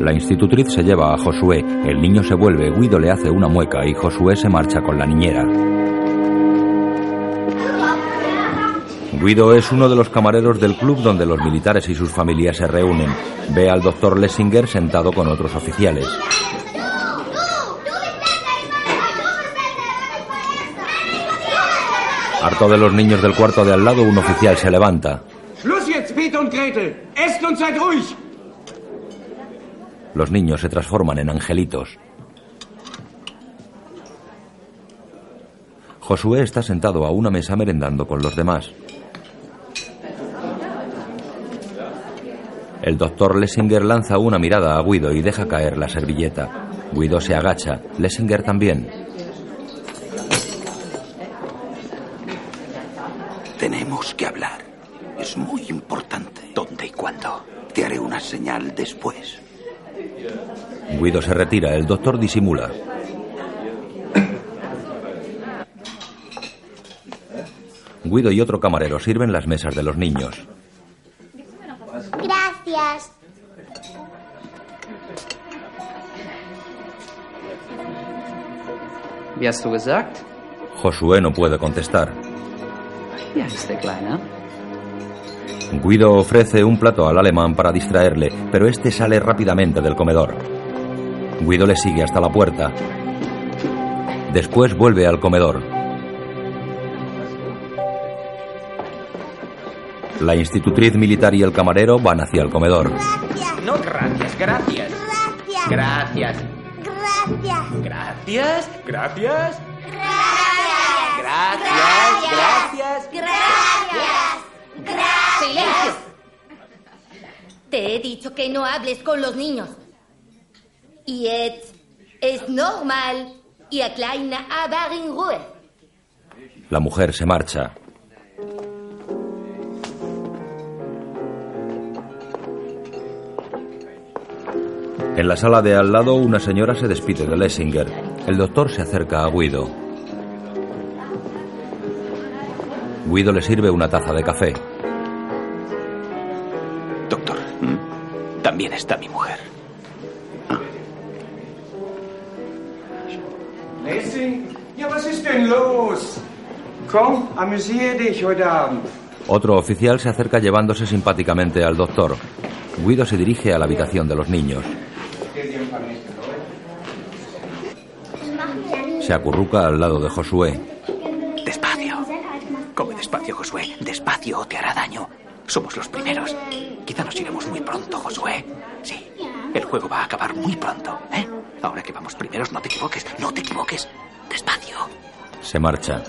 La institutriz se lleva a Josué. El niño se vuelve. Guido le hace una mueca y Josué se marcha con la niñera. Guido es uno de los camareros del club donde los militares y sus familias se reúnen. Ve al doctor Lessinger sentado con otros oficiales. Harto de los niños del cuarto de al lado, un oficial se levanta. Schluss jetzt, Peter und Gretel. Esst und seid ruhig. Los niños se transforman en angelitos. Josué está sentado a una mesa merendando con los demás. El doctor Lessinger lanza una mirada a Guido y deja caer la servilleta. Guido se agacha, Lessinger también. Tenemos que hablar. Es muy importante. ¿Dónde y cuándo? Te haré una señal después. Guido se retira, el doctor disimula. Guido y otro camarero sirven las mesas de los niños. Gracias. Wie hast du gesagt? Josué no puede contestar. Der Kleine. Guido ofrece un plato al alemán para distraerle, pero este sale rápidamente del comedor. Guido le sigue hasta la puerta. Después vuelve al comedor. La institutriz militar y el camarero van hacia el comedor. No, gracias, gracias. Gracias. Gracias. Gracias. Gracias. Gracias. Gracias. Gracias. Gracias. ¡Silencio! Te he dicho que no hables con los niños. Jetzt es normal. Ihr Kleiner, aber in Ruhe. La mujer se marcha. En la sala de al lado, una señora se despide de Lessinger. El doctor se acerca a Guido. Guido le sirve una taza de café. también está mi mujer. Lessing? Ja, was ist denn los? Komm, amüsier dich heute Abend. Otro oficial se acerca llevándose simpáticamente al doctor. Guido se dirige a la habitación de los niños. Se acurruca al lado de Josué. Come despacio, Josué. Despacio o te hará daño. Somos los primeros. Quizá nos iremos muy pronto, Josué. Sí. El juego va a acabar muy pronto, ¿eh? Ahora que vamos primeros, no te equivoques. No te equivoques. Despacio. Se marcha.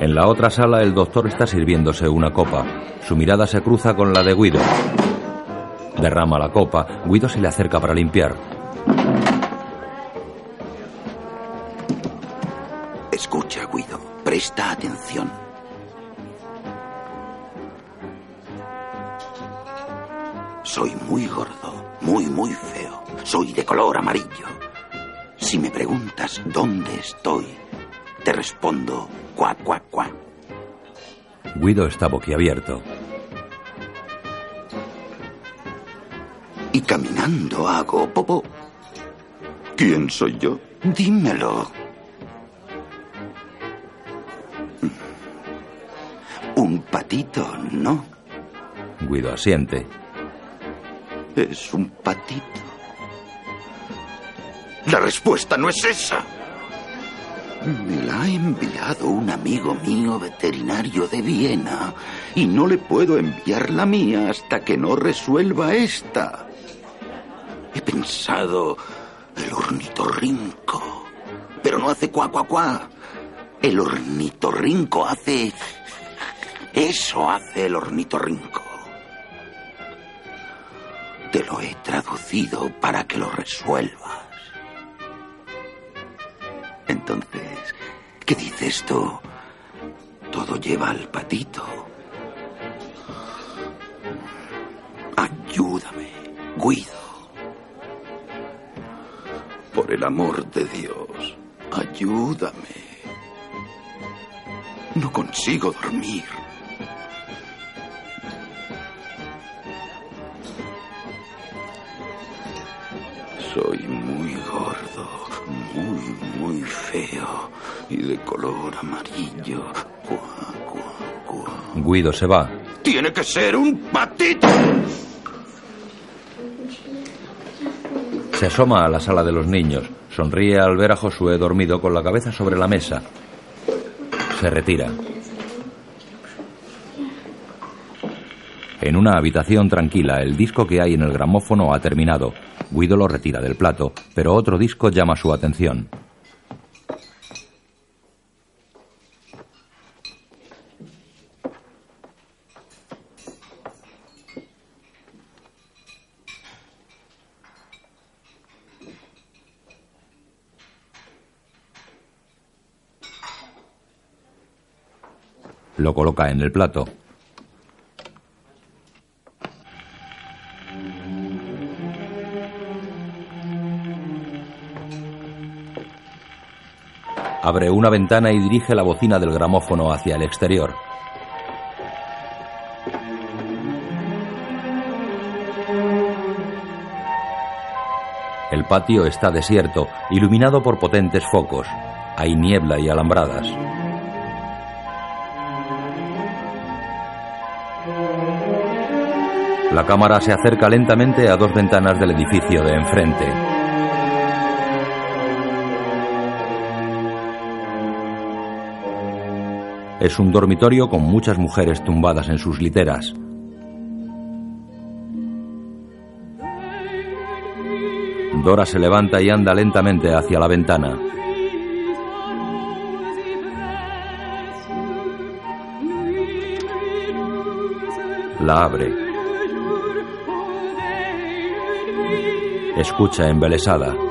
En la otra sala el doctor está sirviéndose una copa. Su mirada se cruza con la de Guido. Derrama la copa. Guido se le acerca para limpiar. Presta atención. Soy muy gordo, muy, muy feo. Soy de color amarillo. Si me preguntas dónde estoy, te respondo cuá, cuá, cuá. Guido está boquiabierto. Y caminando hago popó. ¿Quién soy yo? Dímelo. Un patito, ¿no? Guido asiente. Es un patito. La respuesta no es esa. Me la ha enviado un amigo mío veterinario de Viena y no le puedo enviar la mía hasta que no resuelva esta. He pensado el ornitorrinco, pero no hace cuá, cuá, cuá. El ornitorrinco hace... Eso hace el ornitorrinco. Te lo he traducido para que lo resuelvas. Entonces, ¿qué dices tú? Todo lleva al patito. Ayúdame, Guido. Por el amor de Dios, ayúdame. No consigo dormir. Soy muy gordo, muy, muy feo y de color amarillo. Guido se va. Tiene que ser un patito. Se asoma a la sala de los niños. Sonríe al ver a Josué dormido con la cabeza sobre la mesa. Se retira. En una habitación tranquila, el disco que hay en el gramófono ha terminado. Guido lo retira del plato, pero otro disco llama su atención. Lo coloca en el plato. Abre una ventana y dirige la bocina del gramófono hacia el exterior. El patio está desierto, iluminado por potentes focos. Hay niebla y alambradas. La cámara se acerca lentamente a dos ventanas del edificio de enfrente. Es un dormitorio con muchas mujeres tumbadas en sus literas. Dora se levanta y anda lentamente hacia la ventana. La abre. Escucha embelesada.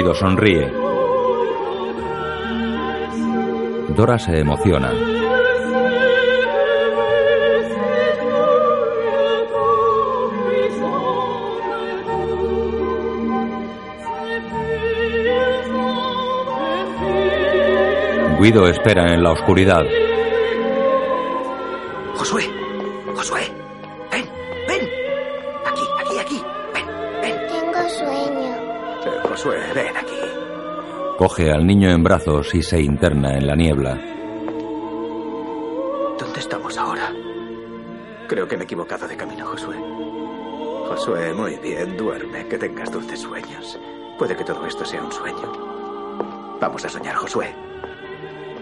Cupido sonríe. Dora se emociona. Guido espera en la oscuridad. Coge al niño en brazos y se interna en la niebla. ¿Dónde estamos ahora? Creo que me he equivocado de camino, Josué. Josué, muy bien, duerme, que tengas dulces sueños. Puede que todo esto sea un sueño. Vamos a soñar, Josué.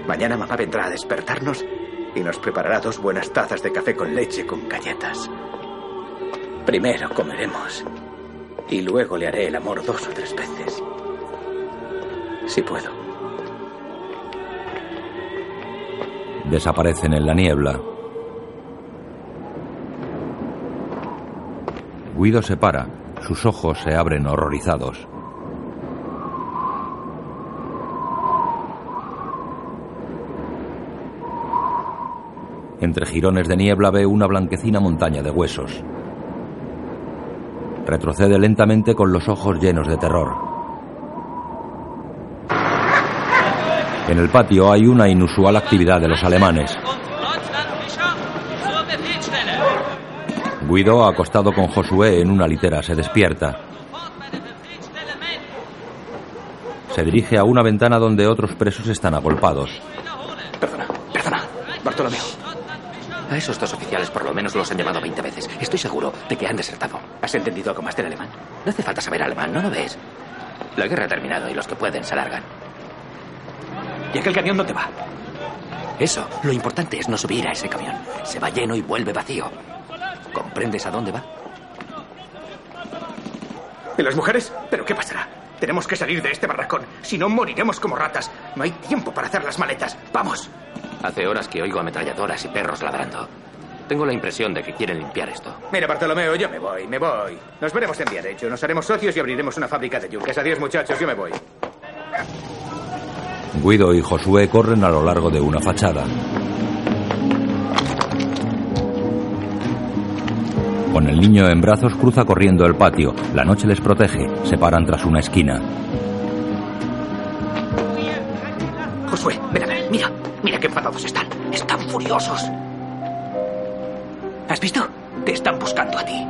Mañana mamá vendrá a despertarnos y nos preparará dos buenas tazas de café con leche con galletas. Primero comeremos y luego le haré el amor dos o tres veces. Puedo. Desaparecen en la niebla. Guido se para. Sus ojos se abren horrorizados. Entre jirones de niebla ve una blanquecina montaña de huesos. Retrocede lentamente con los ojos llenos de terror. En el patio hay una inusual actividad de los alemanes. Guido, acostado con Josué en una litera, se despierta. Se dirige a una ventana donde otros presos están agolpados. Perdona, perdona, Bartolomeo. A esos dos oficiales por lo menos los han llamado 20 veces. Estoy seguro de que han desertado. ¿Has entendido algo más del alemán? No hace falta saber alemán, ¿no lo ves? La guerra ha terminado y los que pueden se largan. ¿Y aquel camión dónde va? Eso, lo importante es no subir a ese camión. Se va lleno y vuelve vacío. ¿Comprendes a dónde va? ¿Y las mujeres? ¿Pero qué pasará? Tenemos que salir de este barracón. Si no, moriremos como ratas. No hay tiempo para hacer las maletas. ¡Vamos! Hace horas que oigo ametralladoras y perros ladrando. Tengo la impresión de que quieren limpiar esto. Mira, Bartolomeo, yo me voy, me voy. Nos veremos en Viarecho. Nos haremos socios y abriremos una fábrica de yunques. Adiós, muchachos, yo me voy. Guido y Josué corren a lo largo de una fachada. Con el niño en brazos cruza corriendo el patio. La noche les protege. Se paran tras una esquina. Josué, mira. Mira qué enfadados están. Están furiosos. ¿Has visto? Te están buscando a ti.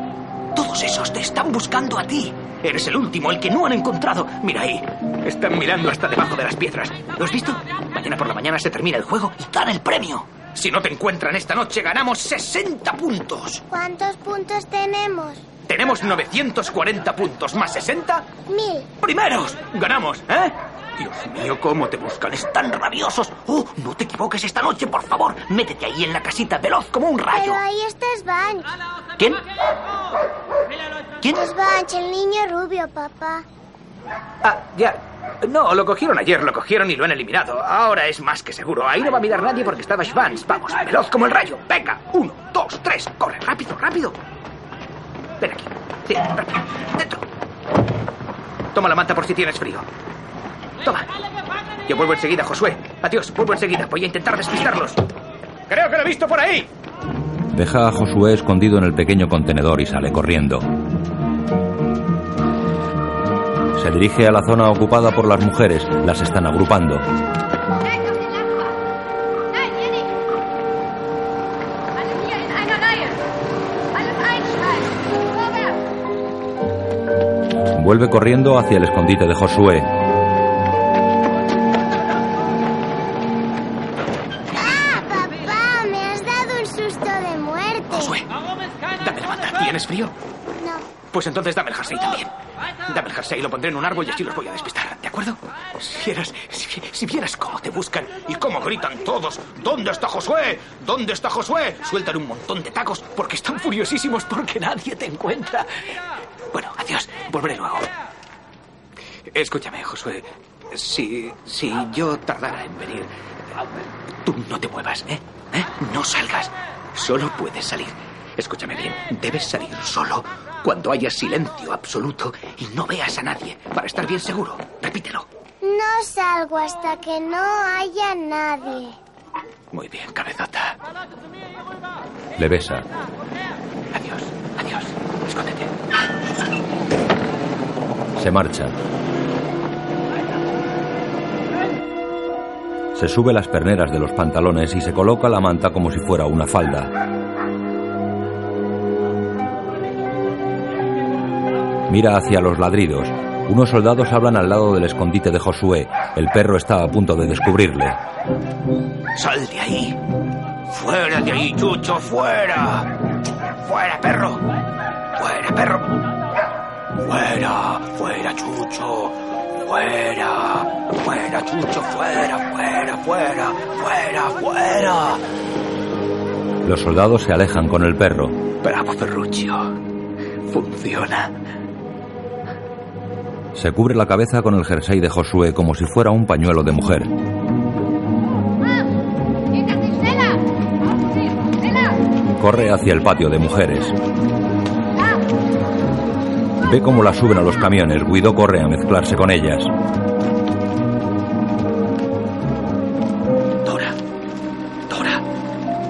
Todos esos te están buscando a ti. Eres el último, el que no han encontrado. Mira ahí. Están mirando hasta debajo de las piedras. ¿Lo has visto? Mañana por la mañana se termina el juego y dan el premio. Si no te encuentran esta noche, ganamos 60 puntos. ¿Cuántos puntos tenemos? Tenemos 940 puntos más 60. Mil. ¡Primeros! ¡Ganamos! ¿Eh? Dios mío, cómo te buscan. Están rabiosos. Oh, no te equivoques esta noche, por favor. Métete ahí en la casita, veloz como un rayo. Pero ahí está Svanch. ¿Quién? ¿Quién? Svanch, el niño rubio, papá. Ah, ya. No, lo cogieron ayer, lo cogieron y lo han eliminado. Ahora es más que seguro. Ahí no va a mirar nadie porque estaba Schwanz. Vamos, veloz como el rayo. Venga, uno, dos, tres. Corre, rápido, rápido. Ven aquí. Sí, rápido. Dentro. Toma la manta por si tienes frío. Toma. Yo vuelvo enseguida, Josué. Adiós, vuelvo enseguida. Voy a intentar despistarlos. Creo que lo he visto por ahí. Deja a Josué escondido en el pequeño contenedor y sale corriendo. Se dirige a la zona ocupada por las mujeres. Las están agrupando. Vuelve corriendo hacia el escondite de Josué. ¿Tienes frío? No. Pues entonces dame el jersey también. Dame el jersey, lo pondré en un árbol y así los voy a despistar, ¿de acuerdo? Si vieras, si, si vieras cómo te buscan y cómo gritan todos. ¿Dónde está Josué? ¿Dónde está Josué? Sueltan un montón de tacos porque están furiosísimos porque nadie te encuentra. Bueno, adiós. Volveré luego. Escúchame, Josué. Si, si yo tardara en venir, tú no te muevas, ¿eh? ¿Eh? No salgas. Solo puedes salir. Escúchame bien, debes salir solo cuando haya silencio absoluto y no veas a nadie, para estar bien seguro. Repítelo. No salgo hasta que no haya nadie. Muy bien, cabezota. Le besa. Adiós, adiós. Escóndete. Se marcha. Se sube las perneras de los pantalones y se coloca la manta como si fuera una falda. Mira hacia los ladridos. Unos soldados hablan al lado del escondite de Josué. El perro está a punto de descubrirle. ¡Sal de ahí! ¡Fuera de ahí, Chucho! ¡Fuera! ¡Fuera, perro! ¡Fuera, perro! ¡Fuera! ¡Fuera, Chucho! ¡Fuera! ¡Fuera, Chucho! ¡Fuera! ¡Fuera! ¡Fuera! ¡Fuera! ¡Fuera! Los soldados se alejan con el perro. Bravo, Ferruccio. Funciona. Se cubre la cabeza con el jersey de Josué como si fuera un pañuelo de mujer. Corre hacia el patio de mujeres. Ve cómo las suben a los camiones. Guido corre a mezclarse con ellas. Dora. Dora.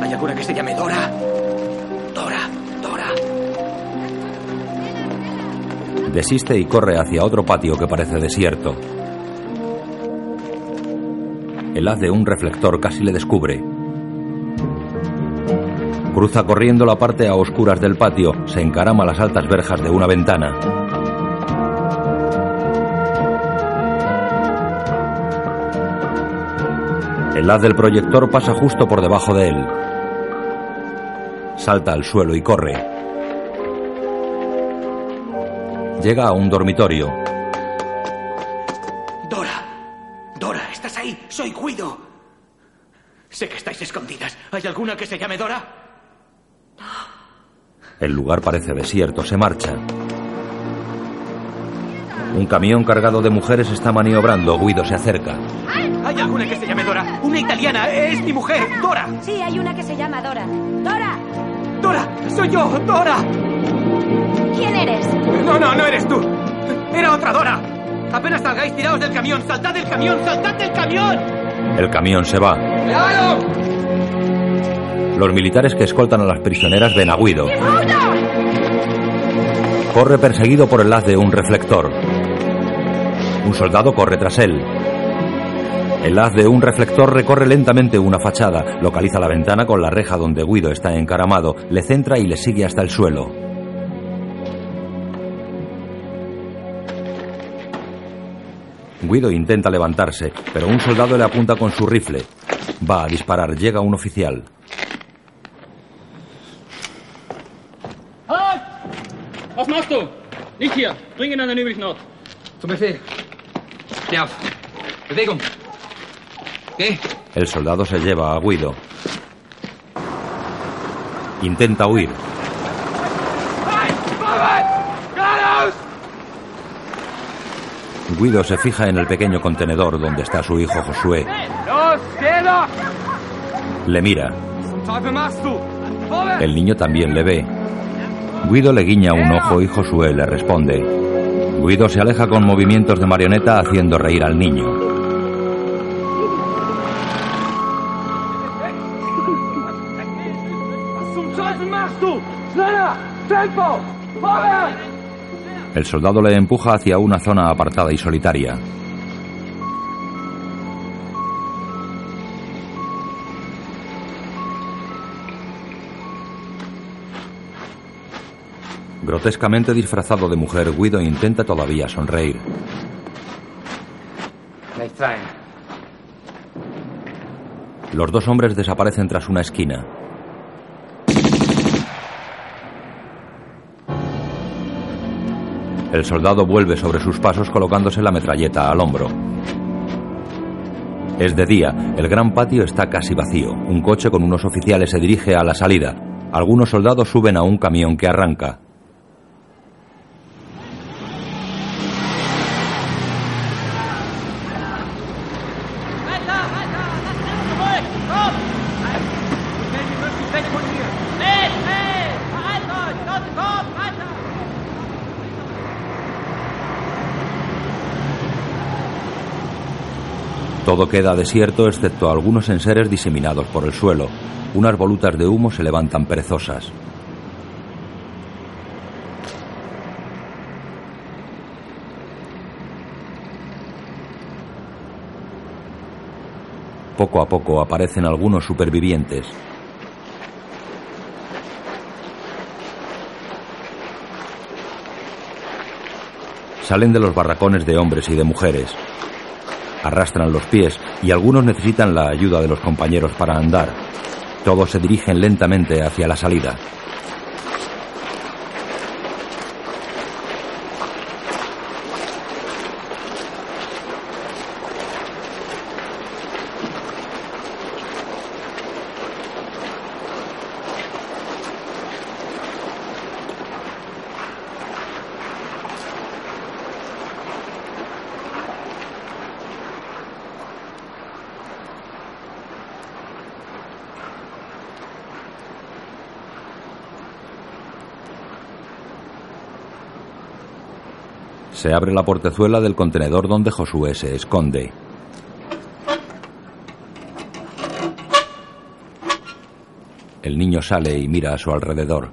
¿Hay alguna que se llame? Dora. Desiste y corre hacia otro patio que parece desierto. El haz de un reflector casi le descubre. Cruza corriendo la parte a oscuras del patio, se encarama las altas verjas de una ventana. El haz del proyector pasa justo por debajo de él. Salta al suelo y corre. Llega a un dormitorio. Dora. Dora, ¿estás ahí? Soy Guido. Sé que estáis escondidas. ¿Hay alguna que se llame Dora? El lugar parece desierto, se marcha. Un camión cargado de mujeres está maniobrando. Guido se acerca. ¿Hay alguna que se llame Dora? Una italiana. Es mi mujer, Dora. Sí, hay una que se llama Dora. ¡Dora! Dora, soy yo, Dora. ¿Quién eres? No, no, no eres tú. Era otra Dora. Apenas salgáis tirados del camión. Saltad del camión, saltad del camión. El camión se va. ¡Cuidado! Los militares que escoltan a las prisioneras ven a Guido. Corre perseguido por el haz de un reflector. Un soldado corre tras él. El haz de un reflector recorre lentamente una fachada, localiza la ventana con la reja donde Guido está encaramado, le centra y le sigue hasta el suelo. Guido intenta levantarse, pero un soldado le apunta con su rifle. Va a disparar, llega un oficial. Halt! Was machst du? Nicht hier. Bringen an den Übrignot. Zum Befehl. Steh auf. Bewegung. Geh. El soldado se lleva a Guido. Intenta huir. Guido se fija en el pequeño contenedor donde está su hijo Josué. Le mira. El niño también le ve. Guido le guiña un ojo y Josué le responde. Guido se aleja con movimientos de marioneta haciendo reír al niño. El soldado le empuja hacia una zona apartada y solitaria. Grotescamente disfrazado de mujer, Guido intenta todavía sonreír. Nichts sein. Los dos hombres desaparecen tras una esquina. El soldado vuelve sobre sus pasos colocándose la metralleta al hombro. Es de día, el gran patio está casi vacío. Un coche con unos oficiales se dirige a la salida. Algunos soldados suben a un camión que arranca. Weiter, weiter! Zurück! Komm! So schnell wie möglich weg von hier! Hey, hey! Verhalten euch! Los, komm! Weiter! Todo queda desierto excepto algunos enseres diseminados por el suelo. Unas volutas de humo se levantan perezosas. Poco a poco aparecen algunos supervivientes. Salen de los barracones de hombres y de mujeres. Arrastran los pies y algunos necesitan la ayuda de los compañeros para andar. Todos se dirigen lentamente hacia la salida. Se abre la portezuela del contenedor donde Josué se esconde. El niño sale y mira a su alrededor.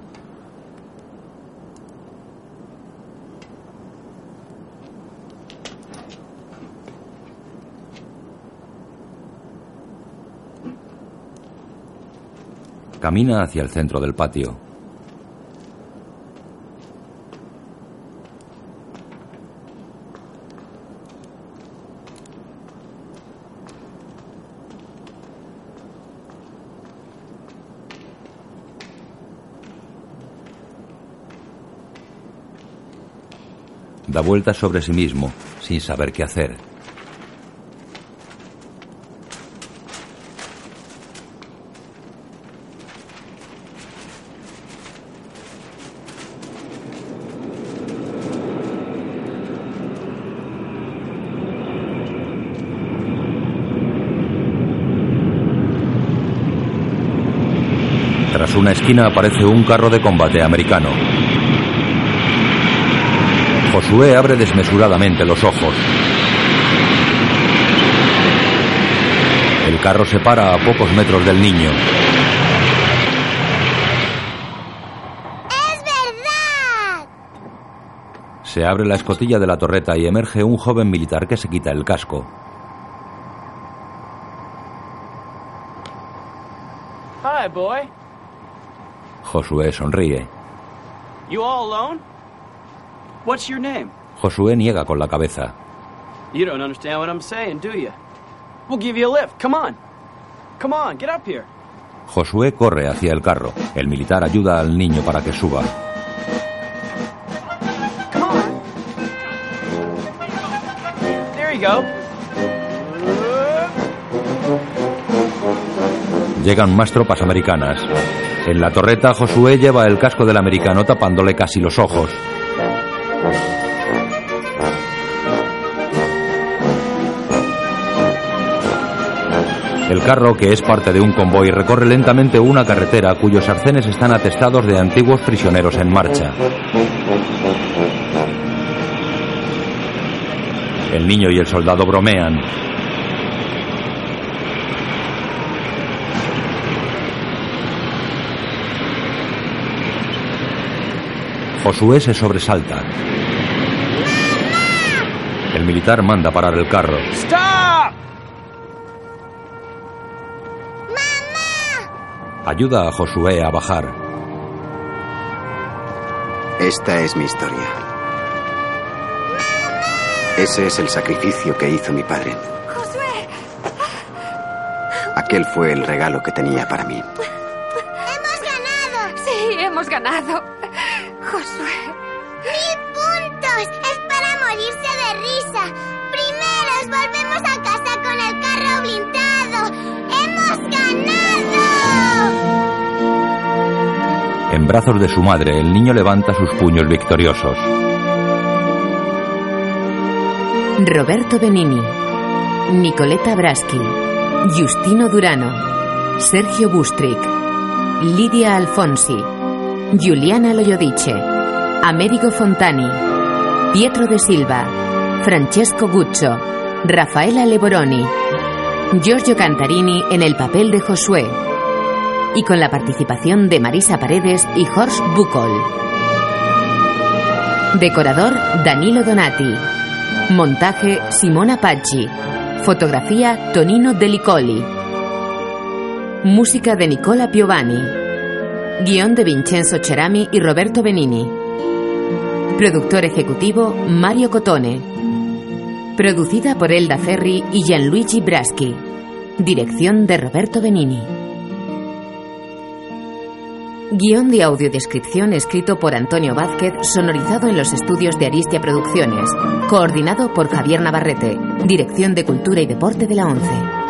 Camina hacia el centro del patio. Da vueltas sobre sí mismo, sin saber qué hacer. Tras una esquina aparece un carro de combate americano. Josué abre desmesuradamente los ojos. El carro se para a pocos metros del niño. ¡Es verdad! Se abre la escotilla de la torreta y emerge un joven militar que se quita el casco. Hi, boy. Josué sonríe. You all alone? What's your name? Josué niega con la cabeza. You don't understand what I'm saying, do you? We'll give you a lift. Come on. Come on, get up here. Josué corre hacia el carro. El militar ayuda al niño para que suba. Come on. There you go. Llegan más tropas americanas. En la torreta, Josué lleva el casco del americano tapándole casi los ojos. El carro, que es parte de un convoy, recorre lentamente una carretera cuyos arcenes están atestados de antiguos prisioneros en marcha. El niño y el soldado bromean. Josué se sobresalta. El militar manda parar el carro. Stop! Ayuda a Josué a bajar. Esta es mi historia. Ese es el sacrificio que hizo mi padre. Josué, Aquel fue el regalo que tenía para mí. ¡Hemos ganado! sí, hemos ganado. Josué. Brazos de su madre, el niño levanta sus puños victoriosos. Roberto Benini, Nicoleta Braschi, Justino Durano, Sergio Bustric, Lidia Alfonsi, Giuliana Loyodice, Américo Fontani, Pietro de Silva, Francesco Guccio, Rafaela Leboroni, Giorgio Cantarini en el papel de Josué y con la participación de Marisa Paredes y Horst Bucol. Decorador Danilo Donati. Montaje Simona Paggi. Fotografía Tonino Delicoli. Música de Nicola Piovani. Guión de Vincenzo Cerami y Roberto Benini. Productor ejecutivo Mario Cotone. Producida por Elda Ferri y Gianluigi Braschi. Dirección de Roberto Benini. Guión de audiodescripción escrito por Antonio Vázquez, sonorizado en los estudios de Aristia Producciones. Coordinado por Javier Navarrete. Dirección de Cultura y Deporte de la ONCE.